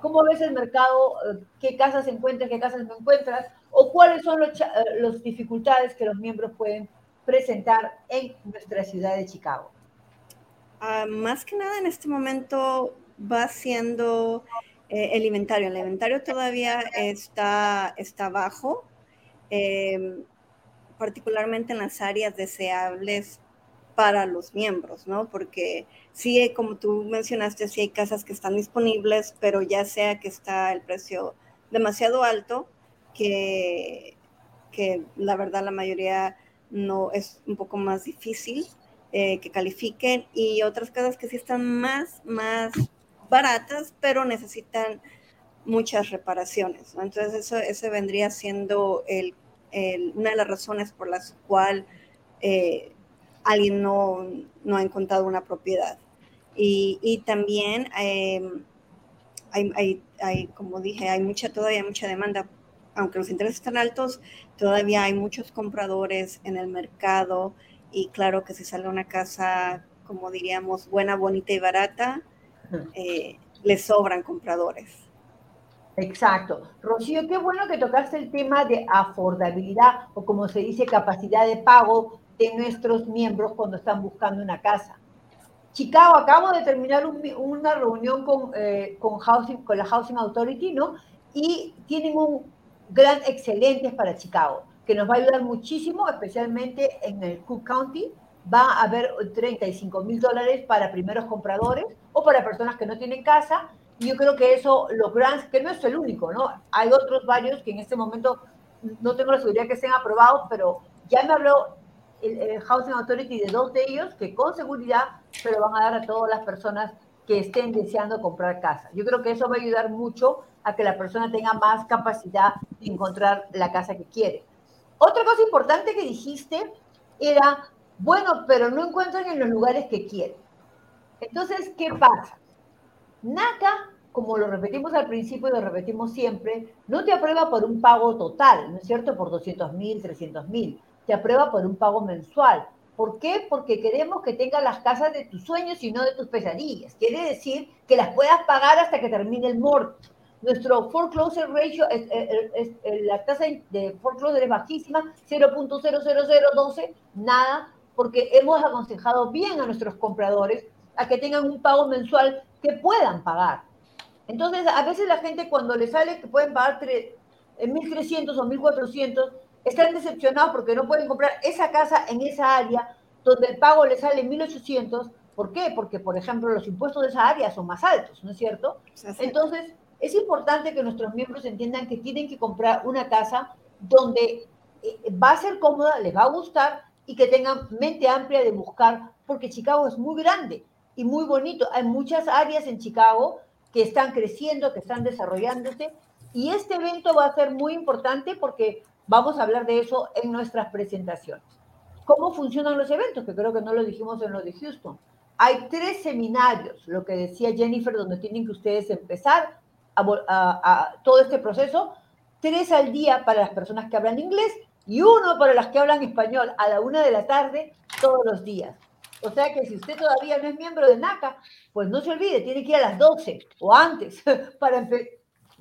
¿cómo ves el mercado? ¿Qué casas encuentras, qué casas no encuentras? ¿O cuáles son las eh, dificultades que los miembros pueden presentar en nuestra ciudad de Chicago? Ah, más que nada en este momento va siendo eh, el inventario. El inventario todavía está, está bajo, em, particularmente en las áreas deseables para los miembros, ¿no? Porque sí, como tú mencionaste, sí hay casas que están disponibles, pero ya sea que está el precio demasiado alto, que, que la verdad la mayoría no es un poco más difícil eh, que califiquen y otras casas que sí están más, más baratas, pero necesitan muchas reparaciones. Entonces eso, ese vendría siendo el, una de las razones por las cuales eh, alguien no, no ha encontrado una propiedad. Y, y también hay, hay, hay, como dije, hay mucha, todavía mucha demanda. Aunque los intereses están altos, todavía hay muchos compradores en el mercado y claro que si sale una casa, como diríamos, buena, bonita y barata, eh, le sobran compradores. Exacto. Rocío, qué bueno que tocaste el tema de afordabilidad o como se dice, capacidad de pago de nuestros miembros cuando están buscando una casa. Chicago, acabo de terminar una reunión con, eh, con, Housing, con la Housing Authority, ¿no? Y tienen un gran excelente para Chicago, que nos va a ayudar muchísimo, especialmente en el Cook County. Va a haber 35 mil dólares para primeros compradores o para personas que no tienen casa. Y yo creo que eso, los grants, que no es el único, ¿no? Hay otros varios que en este momento no tengo la seguridad que sean aprobados, pero ya me habló el, Housing Authority de dos de ellos que con seguridad se lo van a dar a todas las personas que estén deseando comprar casa. Yo creo que eso va a ayudar mucho a que la persona tenga más capacidad de encontrar la casa que quiere. Otra cosa importante que dijiste era, bueno, pero no encuentran en los lugares que quieren. Entonces, ¿qué pasa? NACA, como lo repetimos al principio y lo repetimos siempre, no te aprueba por un pago total, ¿no es cierto? Por 200 mil, 300 mil te aprueba por un pago mensual. ¿Por qué? Porque queremos que tengas las casas de tus sueños y no de tus pesadillas. Quiere decir que las puedas pagar hasta que termine el mortgage. Nuestro foreclosure ratio, es, la tasa de foreclosure es bajísima, 0.00012, nada, porque hemos aconsejado bien a nuestros compradores a que tengan un pago mensual que puedan pagar. Entonces, a veces la gente cuando le sale que pueden pagar 1.300 o 1.400, están decepcionados porque no pueden comprar esa casa en esa área donde el pago les sale 1.800. ¿Por qué? Porque, por ejemplo, los impuestos de esa área son más altos, ¿no es cierto? Entonces, es importante que nuestros miembros entiendan que tienen que comprar una casa donde eh, va a ser cómoda, les va a gustar y que tengan mente amplia de buscar, porque Chicago es muy grande y muy bonito. Hay muchas áreas en Chicago que están creciendo, que están desarrollándose, y este evento va a ser muy importante porque Vamos a hablar de eso en nuestras presentaciones. ¿Cómo funcionan los eventos? Que creo que no lo dijimos en lo de Houston. Hay tres seminarios, lo que decía Jennifer, donde tienen que ustedes empezar a, todo este proceso. Tres al día para las personas que hablan inglés y uno para las que hablan español a la una de la tarde todos los días. O sea que si usted todavía no es miembro de NACA, pues no se olvide, tiene que ir a las 12 o antes *laughs* para,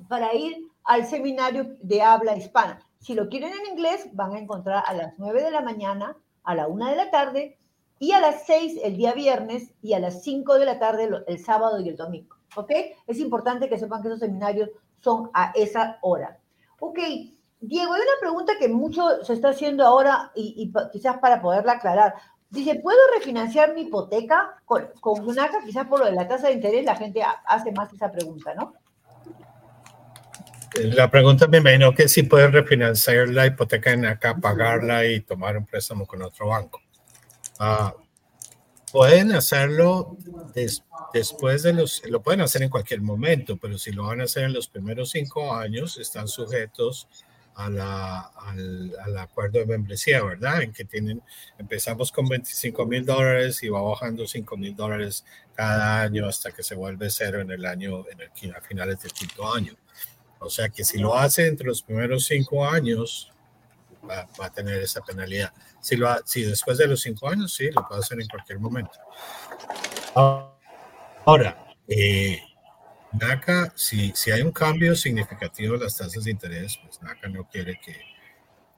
para ir al seminario de habla hispana. Si lo quieren en inglés, van a encontrar a las 9 de la mañana, a la 1 de la tarde y a las 6 el día viernes y a las 5 de la tarde el sábado y el domingo. ¿Ok? Es importante que sepan que esos seminarios son a esa hora. Ok, Diego, hay una pregunta que mucho se está haciendo ahora y, quizás para poderla aclarar. Dice, ¿puedo refinanciar mi hipoteca con, con? Quizás por lo de la tasa de interés la gente hace más esa pregunta, ¿no? La pregunta me imagino que si puedes refinanciar la hipoteca en acá, pagarla y tomar un préstamo con otro banco. Ah, pueden hacerlo después de los, lo pueden hacer en cualquier momento, pero si lo van a hacer en los primeros cinco años, están sujetos a la, al, al, acuerdo de membresía, ¿verdad? En que tienen, empezamos con 25 mil dólares y va bajando 5 mil dólares cada año hasta que se vuelve cero en el año, en el, a finales del quinto año. O sea que si lo hace entre los primeros cinco años, va, a tener esa penalidad. Si, lo, si después de los cinco años, sí, lo puede hacer en cualquier momento. Ahora, eh, NACA, si, si hay un cambio significativo en las tasas de interés, pues NACA no quiere que,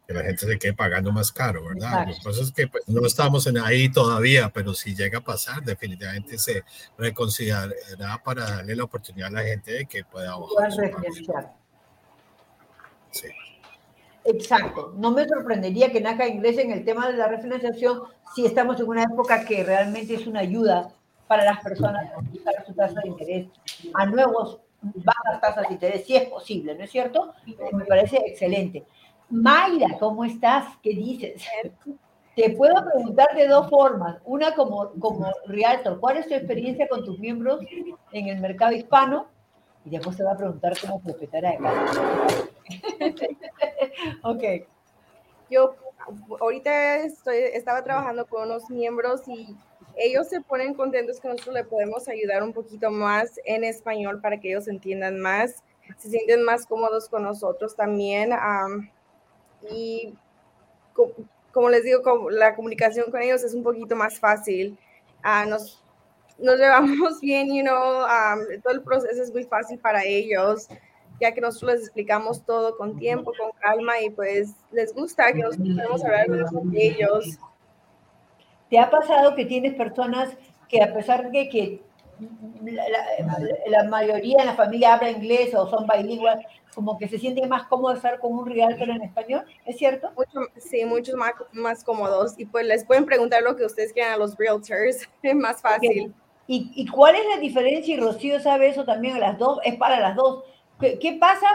que la gente se quede pagando más caro, ¿verdad? Lo que pasa es que pues, no estamos en ahí todavía, pero si llega a pasar, definitivamente se reconsiderará para darle la oportunidad a la gente de que pueda bajar. Sí. Exacto. No me sorprendería que NACA ingrese en el tema de la refinanciación si estamos en una época que realmente es una ayuda para las personas a su tasa de interés a nuevos bajas tasas de interés, si es posible, ¿no es cierto? Me parece excelente. Mayra, ¿cómo estás? ¿Qué dices? Te puedo preguntar de dos formas. Una como, como realtor, ¿cuál es tu experiencia con tus miembros en el mercado hispano? Y después te voy a preguntar como propietaria de *laughs* casa. ok. yo ahorita estoy, estaba trabajando con unos miembros y ellos se ponen contentos que nosotros le podemos ayudar un poquito más en español para que ellos entiendan más, se sienten más cómodos con nosotros también. y como les digo, la comunicación con ellos es un poquito más fácil. Uh, nos, nos llevamos *laughs* bien, you know, todo el proceso es muy fácil para ellos, ya que nosotros les explicamos todo con tiempo, con calma y pues les gusta que nos podamos hablar con ellos. ¿Te ha pasado que tienes personas que a pesar de que la, mayoría de la familia habla inglés o son bilingües, como que se sienten más cómodos estar con un realtor en español, ¿es cierto? sí, muchos más, más cómodos y pues les pueden preguntar lo que ustedes quieran a los realtors, *laughs* es más fácil. ¿Y, ¿Y, cuál es la diferencia? Y Rocío sabe eso también, las dos, es para las dos. ¿Qué, ¿Qué, pasa?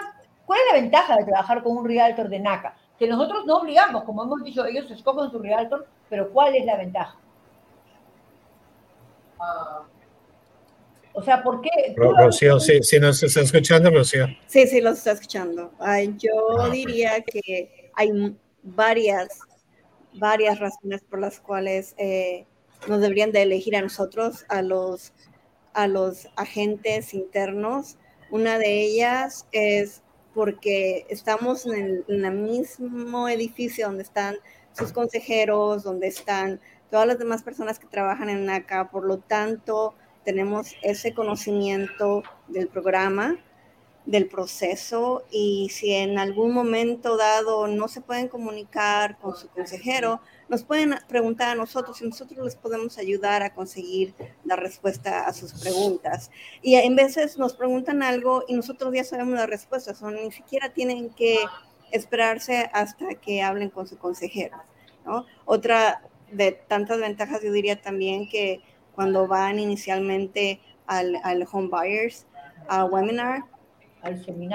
¿Cuál es la ventaja de trabajar con un realtor de NACA? Que nosotros no obligamos, como hemos dicho, ellos escogen su realtor, pero ¿cuál es la ventaja? O sea, ¿por qué? Rocío, sí, sí nos está escuchando, Rocío. Sí, sí, los está escuchando. yo ah, diría que hay varias, varias razones por las cuales eh, nos deberían de elegir a nosotros, a los, a los agentes internos. Una de ellas es porque estamos en el, en el mismo edificio donde están sus consejeros, donde están todas las demás personas que trabajan en NACA, por lo tanto, tenemos ese conocimiento del programa, del proceso, y si en algún momento dado no se pueden comunicar con su consejero, nos pueden preguntar a nosotros y nosotros les podemos ayudar a conseguir la respuesta a sus preguntas. Y en veces nos preguntan algo y nosotros ya sabemos la respuesta, o ni siquiera tienen que esperarse hasta que hablen con su consejero. ¿no? Otra, de tantas ventajas, yo diría también que cuando van inicialmente al, Home Buyers a webinar,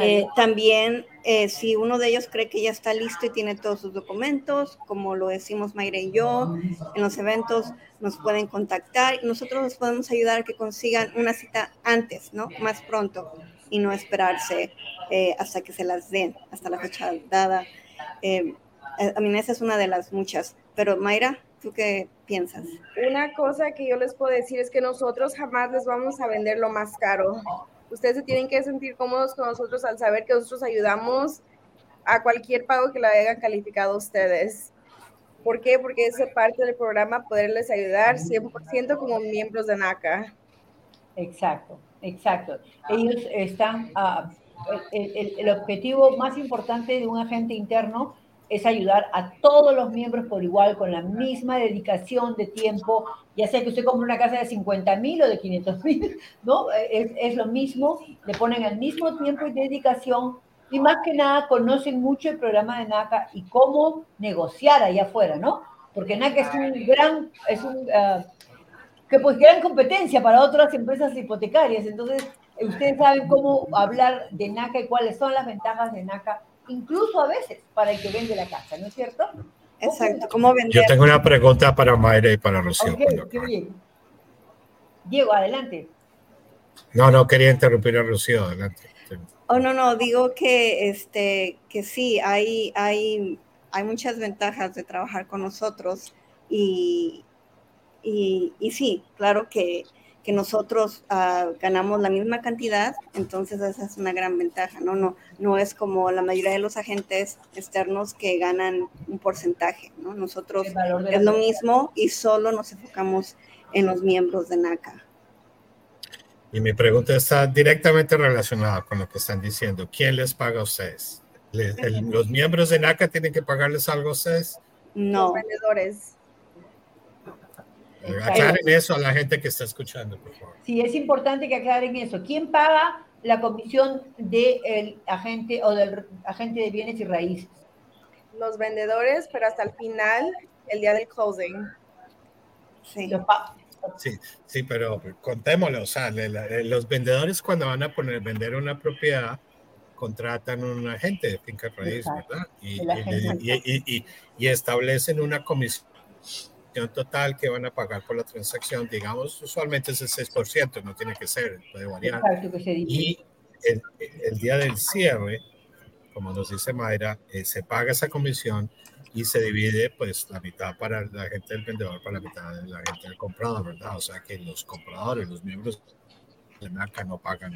eh, también, eh, si uno de ellos cree que ya está listo y tiene todos sus documentos, como lo decimos Mayra y yo, en los eventos nos pueden contactar y nosotros les podemos ayudar a que consigan una cita antes, ¿no? Más pronto y no esperarse eh, hasta que se las den, hasta la fecha dada. a mí esa es una de las muchas. Pero Mayra, ¿Tú qué piensas? Una cosa que yo les puedo decir es que nosotros jamás les vamos a vender lo más caro. Ustedes se tienen que sentir cómodos con nosotros al saber que nosotros ayudamos a cualquier pago que le hayan calificado ustedes. ¿Por qué? Porque es parte del programa poderles ayudar 100% como miembros de NACA. Exacto, exacto. Ellos están, el, el, objetivo más importante de un agente interno es ayudar a todos los miembros por igual, con la misma dedicación de tiempo, ya sea que usted compre una casa de 50 mil o de 500 mil, *laughs* ¿no? Es, es, lo mismo, le ponen el mismo tiempo y dedicación, y más que nada conocen mucho el programa de NACA y cómo negociar allá afuera, ¿no? Porque NACA es un gran, es un, uh, que pues gran competencia para otras empresas hipotecarias, entonces ustedes saben cómo hablar de NACA y cuáles son las ventajas de NACA incluso a veces para el que vende la casa, ¿no es cierto? Exacto, ¿cómo vender? Yo tengo una pregunta para Mayra y para Rocío. Diego, adelante. No, no quería interrumpir a Rocío, adelante. Oh, no, no, digo que, este, que sí, hay, hay, hay muchas ventajas de trabajar con nosotros y, y, y sí, claro que que nosotros uh, ganamos la misma cantidad, entonces esa es una gran ventaja, ¿no? No, no es como la mayoría de los agentes externos que ganan un porcentaje, ¿no? Nosotros es lo mismo y solo nos enfocamos en los miembros de NACA. Y mi pregunta está directamente relacionada con lo que están diciendo. ¿Quién les paga a ustedes? ¿Los miembros de NACA tienen que pagarles algo a ustedes? No. Los vendedores. Aclaren eso a la gente que está escuchando, por favor. Sí, es importante que aclaren eso. ¿Quién paga la comisión del agente o del agente de bienes y raíces? Los vendedores, pero hasta el final, el día del closing. Sí. Sí, sí, pero contémoslo, o sea, los vendedores cuando van a poner vender una propiedad contratan un agente de finca raíz, ¿verdad? Y, y, y, establecen una comisión total que van a pagar por la transacción, digamos, usualmente es el 6%, no tiene que ser, puede variar. Y el, el, día del cierre, como nos dice Mayra, eh, se paga esa comisión y se divide pues la mitad para la gente del vendedor, para la mitad de la gente del comprador, ¿verdad? O sea que los compradores, los miembros de NACA no pagan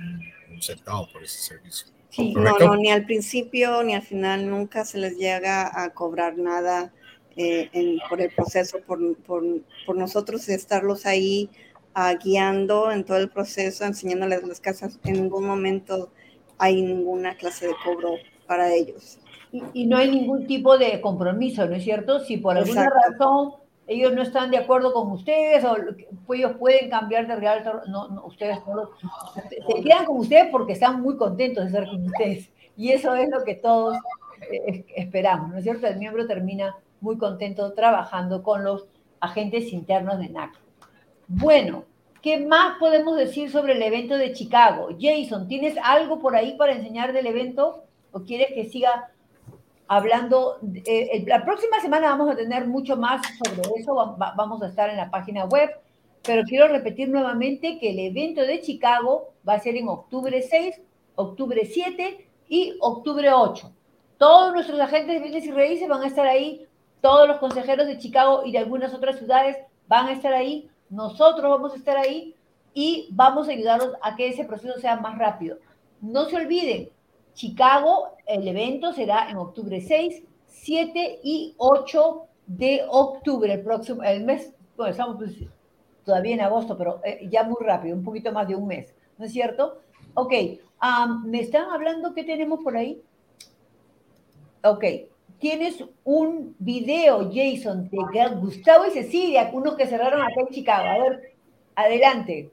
un centavo por ese servicio. Sí, no, no, ni al principio ni al final nunca se les llega a cobrar nada eh, en, por el proceso, por, por, por nosotros estarlos ahí uh, guiando en todo el proceso, enseñándoles las casas. En ningún momento hay ninguna clase de cobro para ellos. Y, y no hay ningún tipo de compromiso, ¿no es cierto? Si por alguna Exacto. razón ellos no están de acuerdo con ustedes o pues ellos pueden cambiar de realtor, no, no ustedes solo se quedan con ustedes porque están muy contentos de ser con ustedes y eso es lo que todos eh, esperamos, ¿no es cierto? El miembro termina muy contento trabajando con los agentes internos de NAC. Bueno, ¿qué más podemos decir sobre el evento de Chicago? Jason, ¿tienes algo por ahí para enseñar del evento o quieres que siga hablando, eh, la próxima semana vamos a tener mucho más sobre eso, va, vamos a estar en la página web, pero quiero repetir nuevamente que el evento de Chicago va a ser en octubre 6, octubre 7 y octubre 8. Todos nuestros agentes de bienes y raíces van a estar ahí, todos los consejeros de Chicago y de algunas otras ciudades van a estar ahí, nosotros vamos a estar ahí y vamos a ayudarlos a que ese proceso sea más rápido. No se olviden, Chicago, el evento será en octubre 6, 7 y 8 de octubre, el próximo, el mes, bueno, estamos pues, todavía en agosto, pero eh, ya muy rápido, un poquito más de un mes, ¿no es cierto? Ok, ¿me están hablando qué tenemos por ahí? Ok, tienes un video, Jason, de Gustavo y Cecilia, unos que cerraron acá en Chicago. A ver, adelante.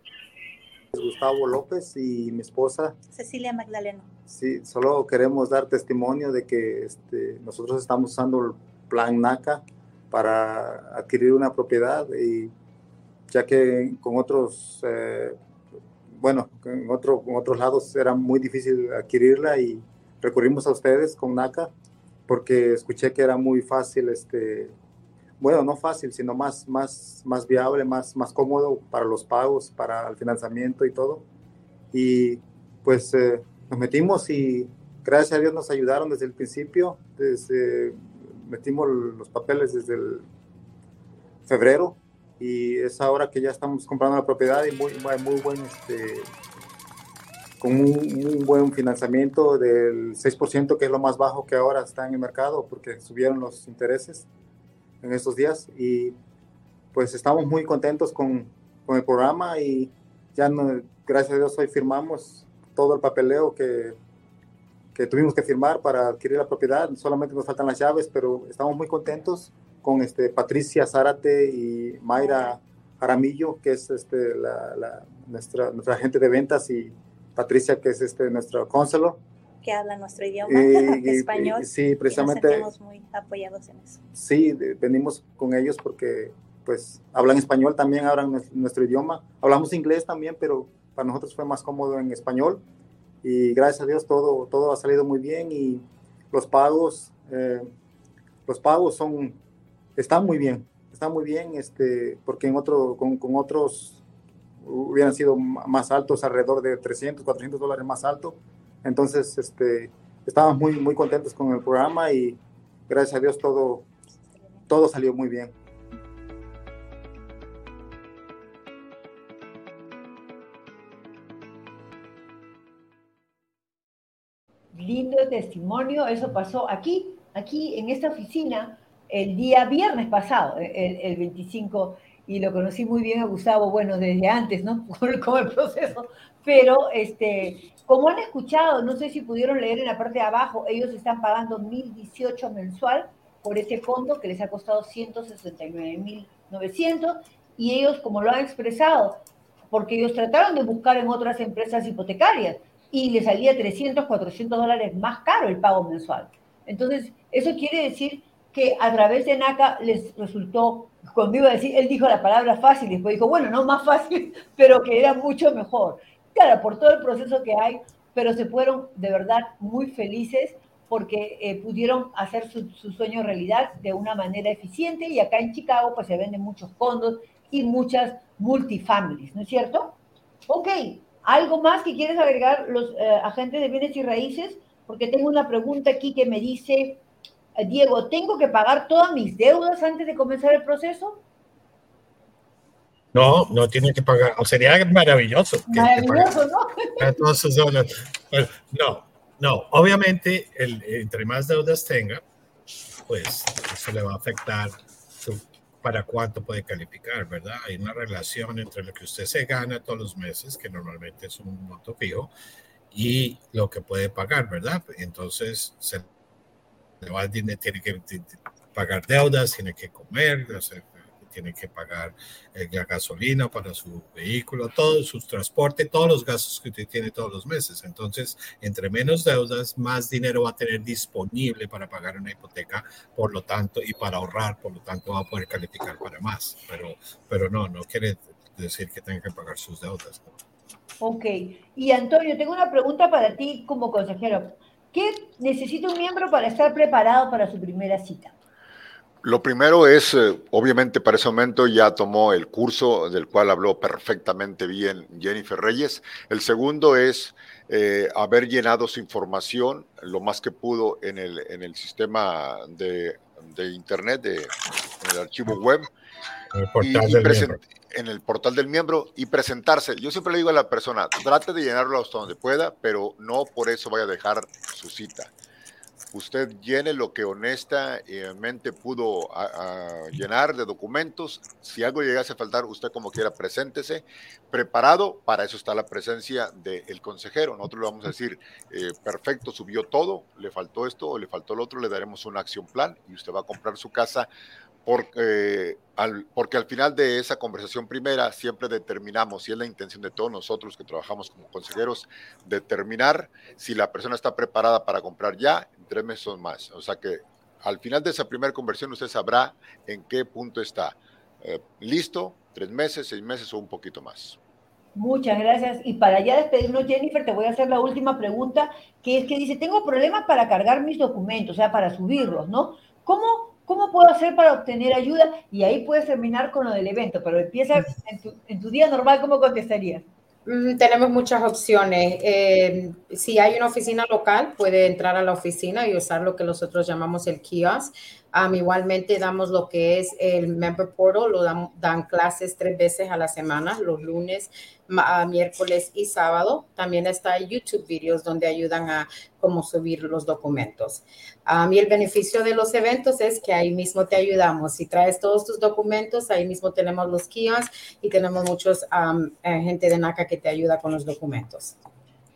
Gustavo López y mi esposa. Cecilia Magdaleno. Sí, solo queremos dar testimonio de que este, nosotros estamos usando el plan NACA para adquirir una propiedad y ya que con otros, eh, bueno, en, otro, en otros lados era muy difícil adquirirla y recurrimos a ustedes con NACA porque escuché que era muy fácil, este, bueno, no fácil, sino más, más, más viable, más, más cómodo para los pagos, para el financiamiento y todo. Y pues eh, nos metimos y gracias a Dios nos ayudaron desde el principio, desde, metimos los papeles desde el febrero y es ahora que ya estamos comprando la propiedad y muy, muy, muy buen, este, con un, buen financiamiento del 6%, que es lo más bajo que ahora está en el mercado porque subieron los intereses en estos días y pues estamos muy contentos con, con el programa y ya gracias a Dios hoy firmamos todo el papeleo que, que tuvimos que firmar para adquirir la propiedad. Solamente nos faltan las llaves, pero estamos muy contentos con este, Patricia Zárate y Mayra Aramillo, que es este, la, la, nuestra, nuestra agente de ventas, y Patricia, que es este, nuestro conselo. Que habla nuestro idioma, y, *laughs* español. Y, sí, precisamente. Y nos muy apoyados en eso. Sí, venimos con ellos porque pues hablan español también, hablan nuestro idioma. Hablamos inglés también, pero para nosotros fue más cómodo en español y gracias a Dios todo, todo ha salido muy bien y los pagos, eh, los pagos son, están muy bien, están muy bien, este, porque en otro, con, con otros hubieran sido más altos, alrededor de 300, 400 dólares más alto. Entonces, este, estábamos muy, muy contentos con el programa y gracias a Dios todo, todo salió muy bien. lindo testimonio, eso pasó aquí, aquí en esta oficina, el día viernes pasado, el, el 25, y lo conocí muy bien a Gustavo, bueno, desde antes, ¿no? *laughs* Con el proceso, pero este, como han escuchado, no sé si pudieron leer en la parte de abajo, ellos están pagando 1.018 mensual por ese fondo que les ha costado 169.900 y ellos, como lo han expresado, porque ellos trataron de buscar en otras empresas hipotecarias, y le salía 300, 400 dólares más caro el pago mensual. Entonces, eso quiere decir que a través de NACA les resultó, cuando iba a decir, él dijo la palabra fácil, después dijo, bueno, no más fácil, *laughs* pero que era mucho mejor. Claro, por todo el proceso que hay, pero se fueron de verdad muy felices porque eh, pudieron hacer su, su, sueño realidad de una manera eficiente y acá en Chicago pues se venden muchos condos y muchas multifamilies, ¿no es cierto? Ok, ¿Algo más que quieres agregar los eh, agentes de bienes y raíces porque tengo una pregunta aquí que me dice, Diego, ¿tengo que pagar todas mis deudas antes de comenzar el proceso? No, no tiene que pagar. O sería maravilloso. Maravilloso, ¿no? No, no. Obviamente, el, entre más deudas tenga, pues eso le va a afectar para cuánto puede calificar, ¿verdad? Hay una relación entre lo que usted se gana todos los meses, que normalmente es un monto fijo, y lo que puede pagar, ¿verdad? Entonces, se tiene que pagar deudas, tiene que comer, tiene que pagar eh, la gasolina para su vehículo, todo su transporte, todos los gastos que usted tiene todos los meses. Entonces, entre menos deudas, más dinero va a tener disponible para pagar una hipoteca, por lo tanto, y para ahorrar, por lo tanto, va a poder calificar para más. Pero, pero no, no quiere decir que tenga que pagar sus deudas. Ok. Y Antonio, tengo una pregunta para ti como consejero. ¿Qué necesita un miembro para estar preparado para su primera cita? Lo primero es, eh, obviamente para ese momento ya tomó el curso del cual habló perfectamente bien Jennifer Reyes. El segundo es eh, haber llenado su información lo más que pudo en el, en el sistema de, Internet, de, en el archivo web. En el portal del miembro y presentarse. Yo siempre le digo a la persona, trate de llenarlo hasta donde pueda, pero no por eso vaya a dejar su cita usted llene lo que honestamente pudo llenar de documentos. Si algo llegase a faltar, usted como quiera, preséntese preparado. Para eso está la presencia del consejero. Nosotros le vamos a decir, eh, perfecto, subió todo, le faltó esto o le faltó lo otro, le daremos un acción plan y usted va a comprar su casa porque al, porque al final de esa conversación primera siempre determinamos, y es la intención de todos nosotros que trabajamos como consejeros, determinar si la persona está preparada para comprar ya en tres meses más. O sea que al final de esa primera conversión usted sabrá en qué punto está. Eh, listo, tres meses, seis meses o un poquito más. Muchas gracias. Y para ya despedirnos, Jennifer, te voy a hacer la última pregunta, que es que dice, tengo problemas para cargar mis documentos, o sea, para subirlos, ¿no? ¿Cómo ¿Cómo puedo hacer para obtener ayuda? Y ahí puedes terminar con lo del evento, pero empieza en tu, día normal, ¿cómo contestarías? Mm, tenemos muchas opciones. Eh, si hay una oficina local, puede entrar a la oficina y usar lo que nosotros llamamos el kiosk. Igualmente damos lo que es el Member Portal, lo dan, clases tres veces a la semana, los lunes, miércoles y sábado. También está YouTube videos donde ayudan a cómo subir los documentos. y el beneficio de los eventos es que ahí mismo te ayudamos. Si traes todos tus documentos, ahí mismo tenemos los kiosks y tenemos muchos eh, gente de NACA que te ayuda con los documentos.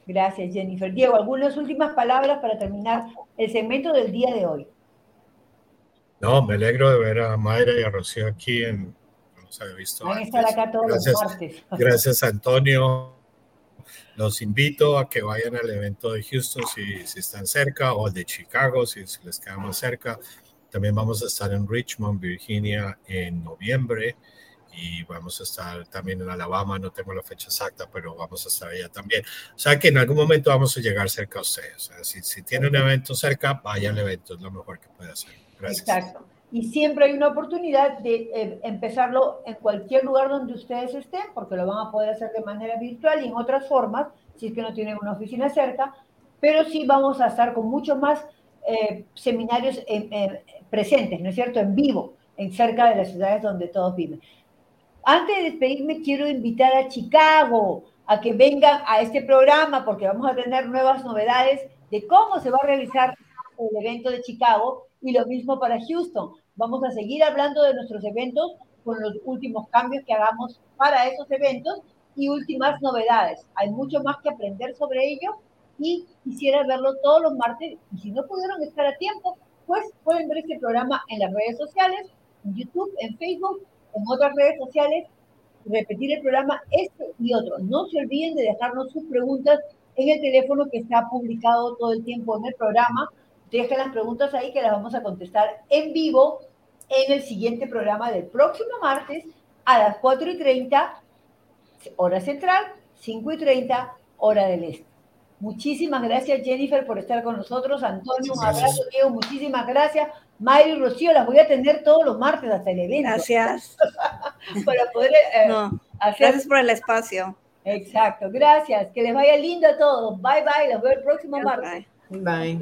Gracias, Jennifer. Diego, algunas últimas palabras para terminar el segmento del día de hoy. No, me alegro de ver a Mayra y a Rocío aquí en, visto. gracias, Gracias, Antonio. Los invito a que vayan al evento de Houston si, si están cerca o al de Chicago si, les queda más cerca. También vamos a estar en Richmond, Virginia en noviembre y vamos a estar también en Alabama, no tengo la fecha exacta, pero vamos a estar allá también. O sea que en algún momento vamos a llegar cerca a ustedes. si, si tiene un evento cerca, vaya al evento, es lo mejor que puede hacer. Gracias. Exacto y siempre hay una oportunidad de eh, empezarlo en cualquier lugar donde ustedes estén, porque lo van a poder hacer de manera virtual y en otras formas, si es que no tienen una oficina cerca, pero sí vamos a estar con muchos más eh, seminarios presentes, ¿no es cierto?, en vivo, en cerca de las ciudades donde todos viven. Antes de despedirme, quiero invitar a Chicago a que vengan a este programa, porque vamos a tener nuevas novedades de cómo se va a realizar el evento de Chicago y lo mismo para Houston. Vamos a seguir hablando de nuestros eventos con los últimos cambios que hagamos para esos eventos y últimas novedades. Hay mucho más que aprender sobre ello y quisiera verlo todos los martes. Y si no pudieron estar a tiempo, pues pueden ver este programa en las redes sociales, en YouTube, en Facebook, en otras redes sociales. Repetir el programa este y otro. No se olviden de dejarnos sus preguntas en el teléfono que está publicado todo el tiempo en el programa dejen las preguntas ahí que las vamos a contestar en vivo en el siguiente programa del próximo martes a las 4 y 30, hora central, 5 y 30, hora del este. Muchísimas gracias, Jennifer, por estar con nosotros. Antonio, un abrazo, Diego, muchísimas gracias. Mayra y Rocío, las voy a tener todos los martes hasta el evento. Gracias. *laughs* Para poder eh, Gracias por el espacio. Exacto, gracias. Que les vaya lindo a todos. Bye, bye. Los veo el próximo martes. Bye.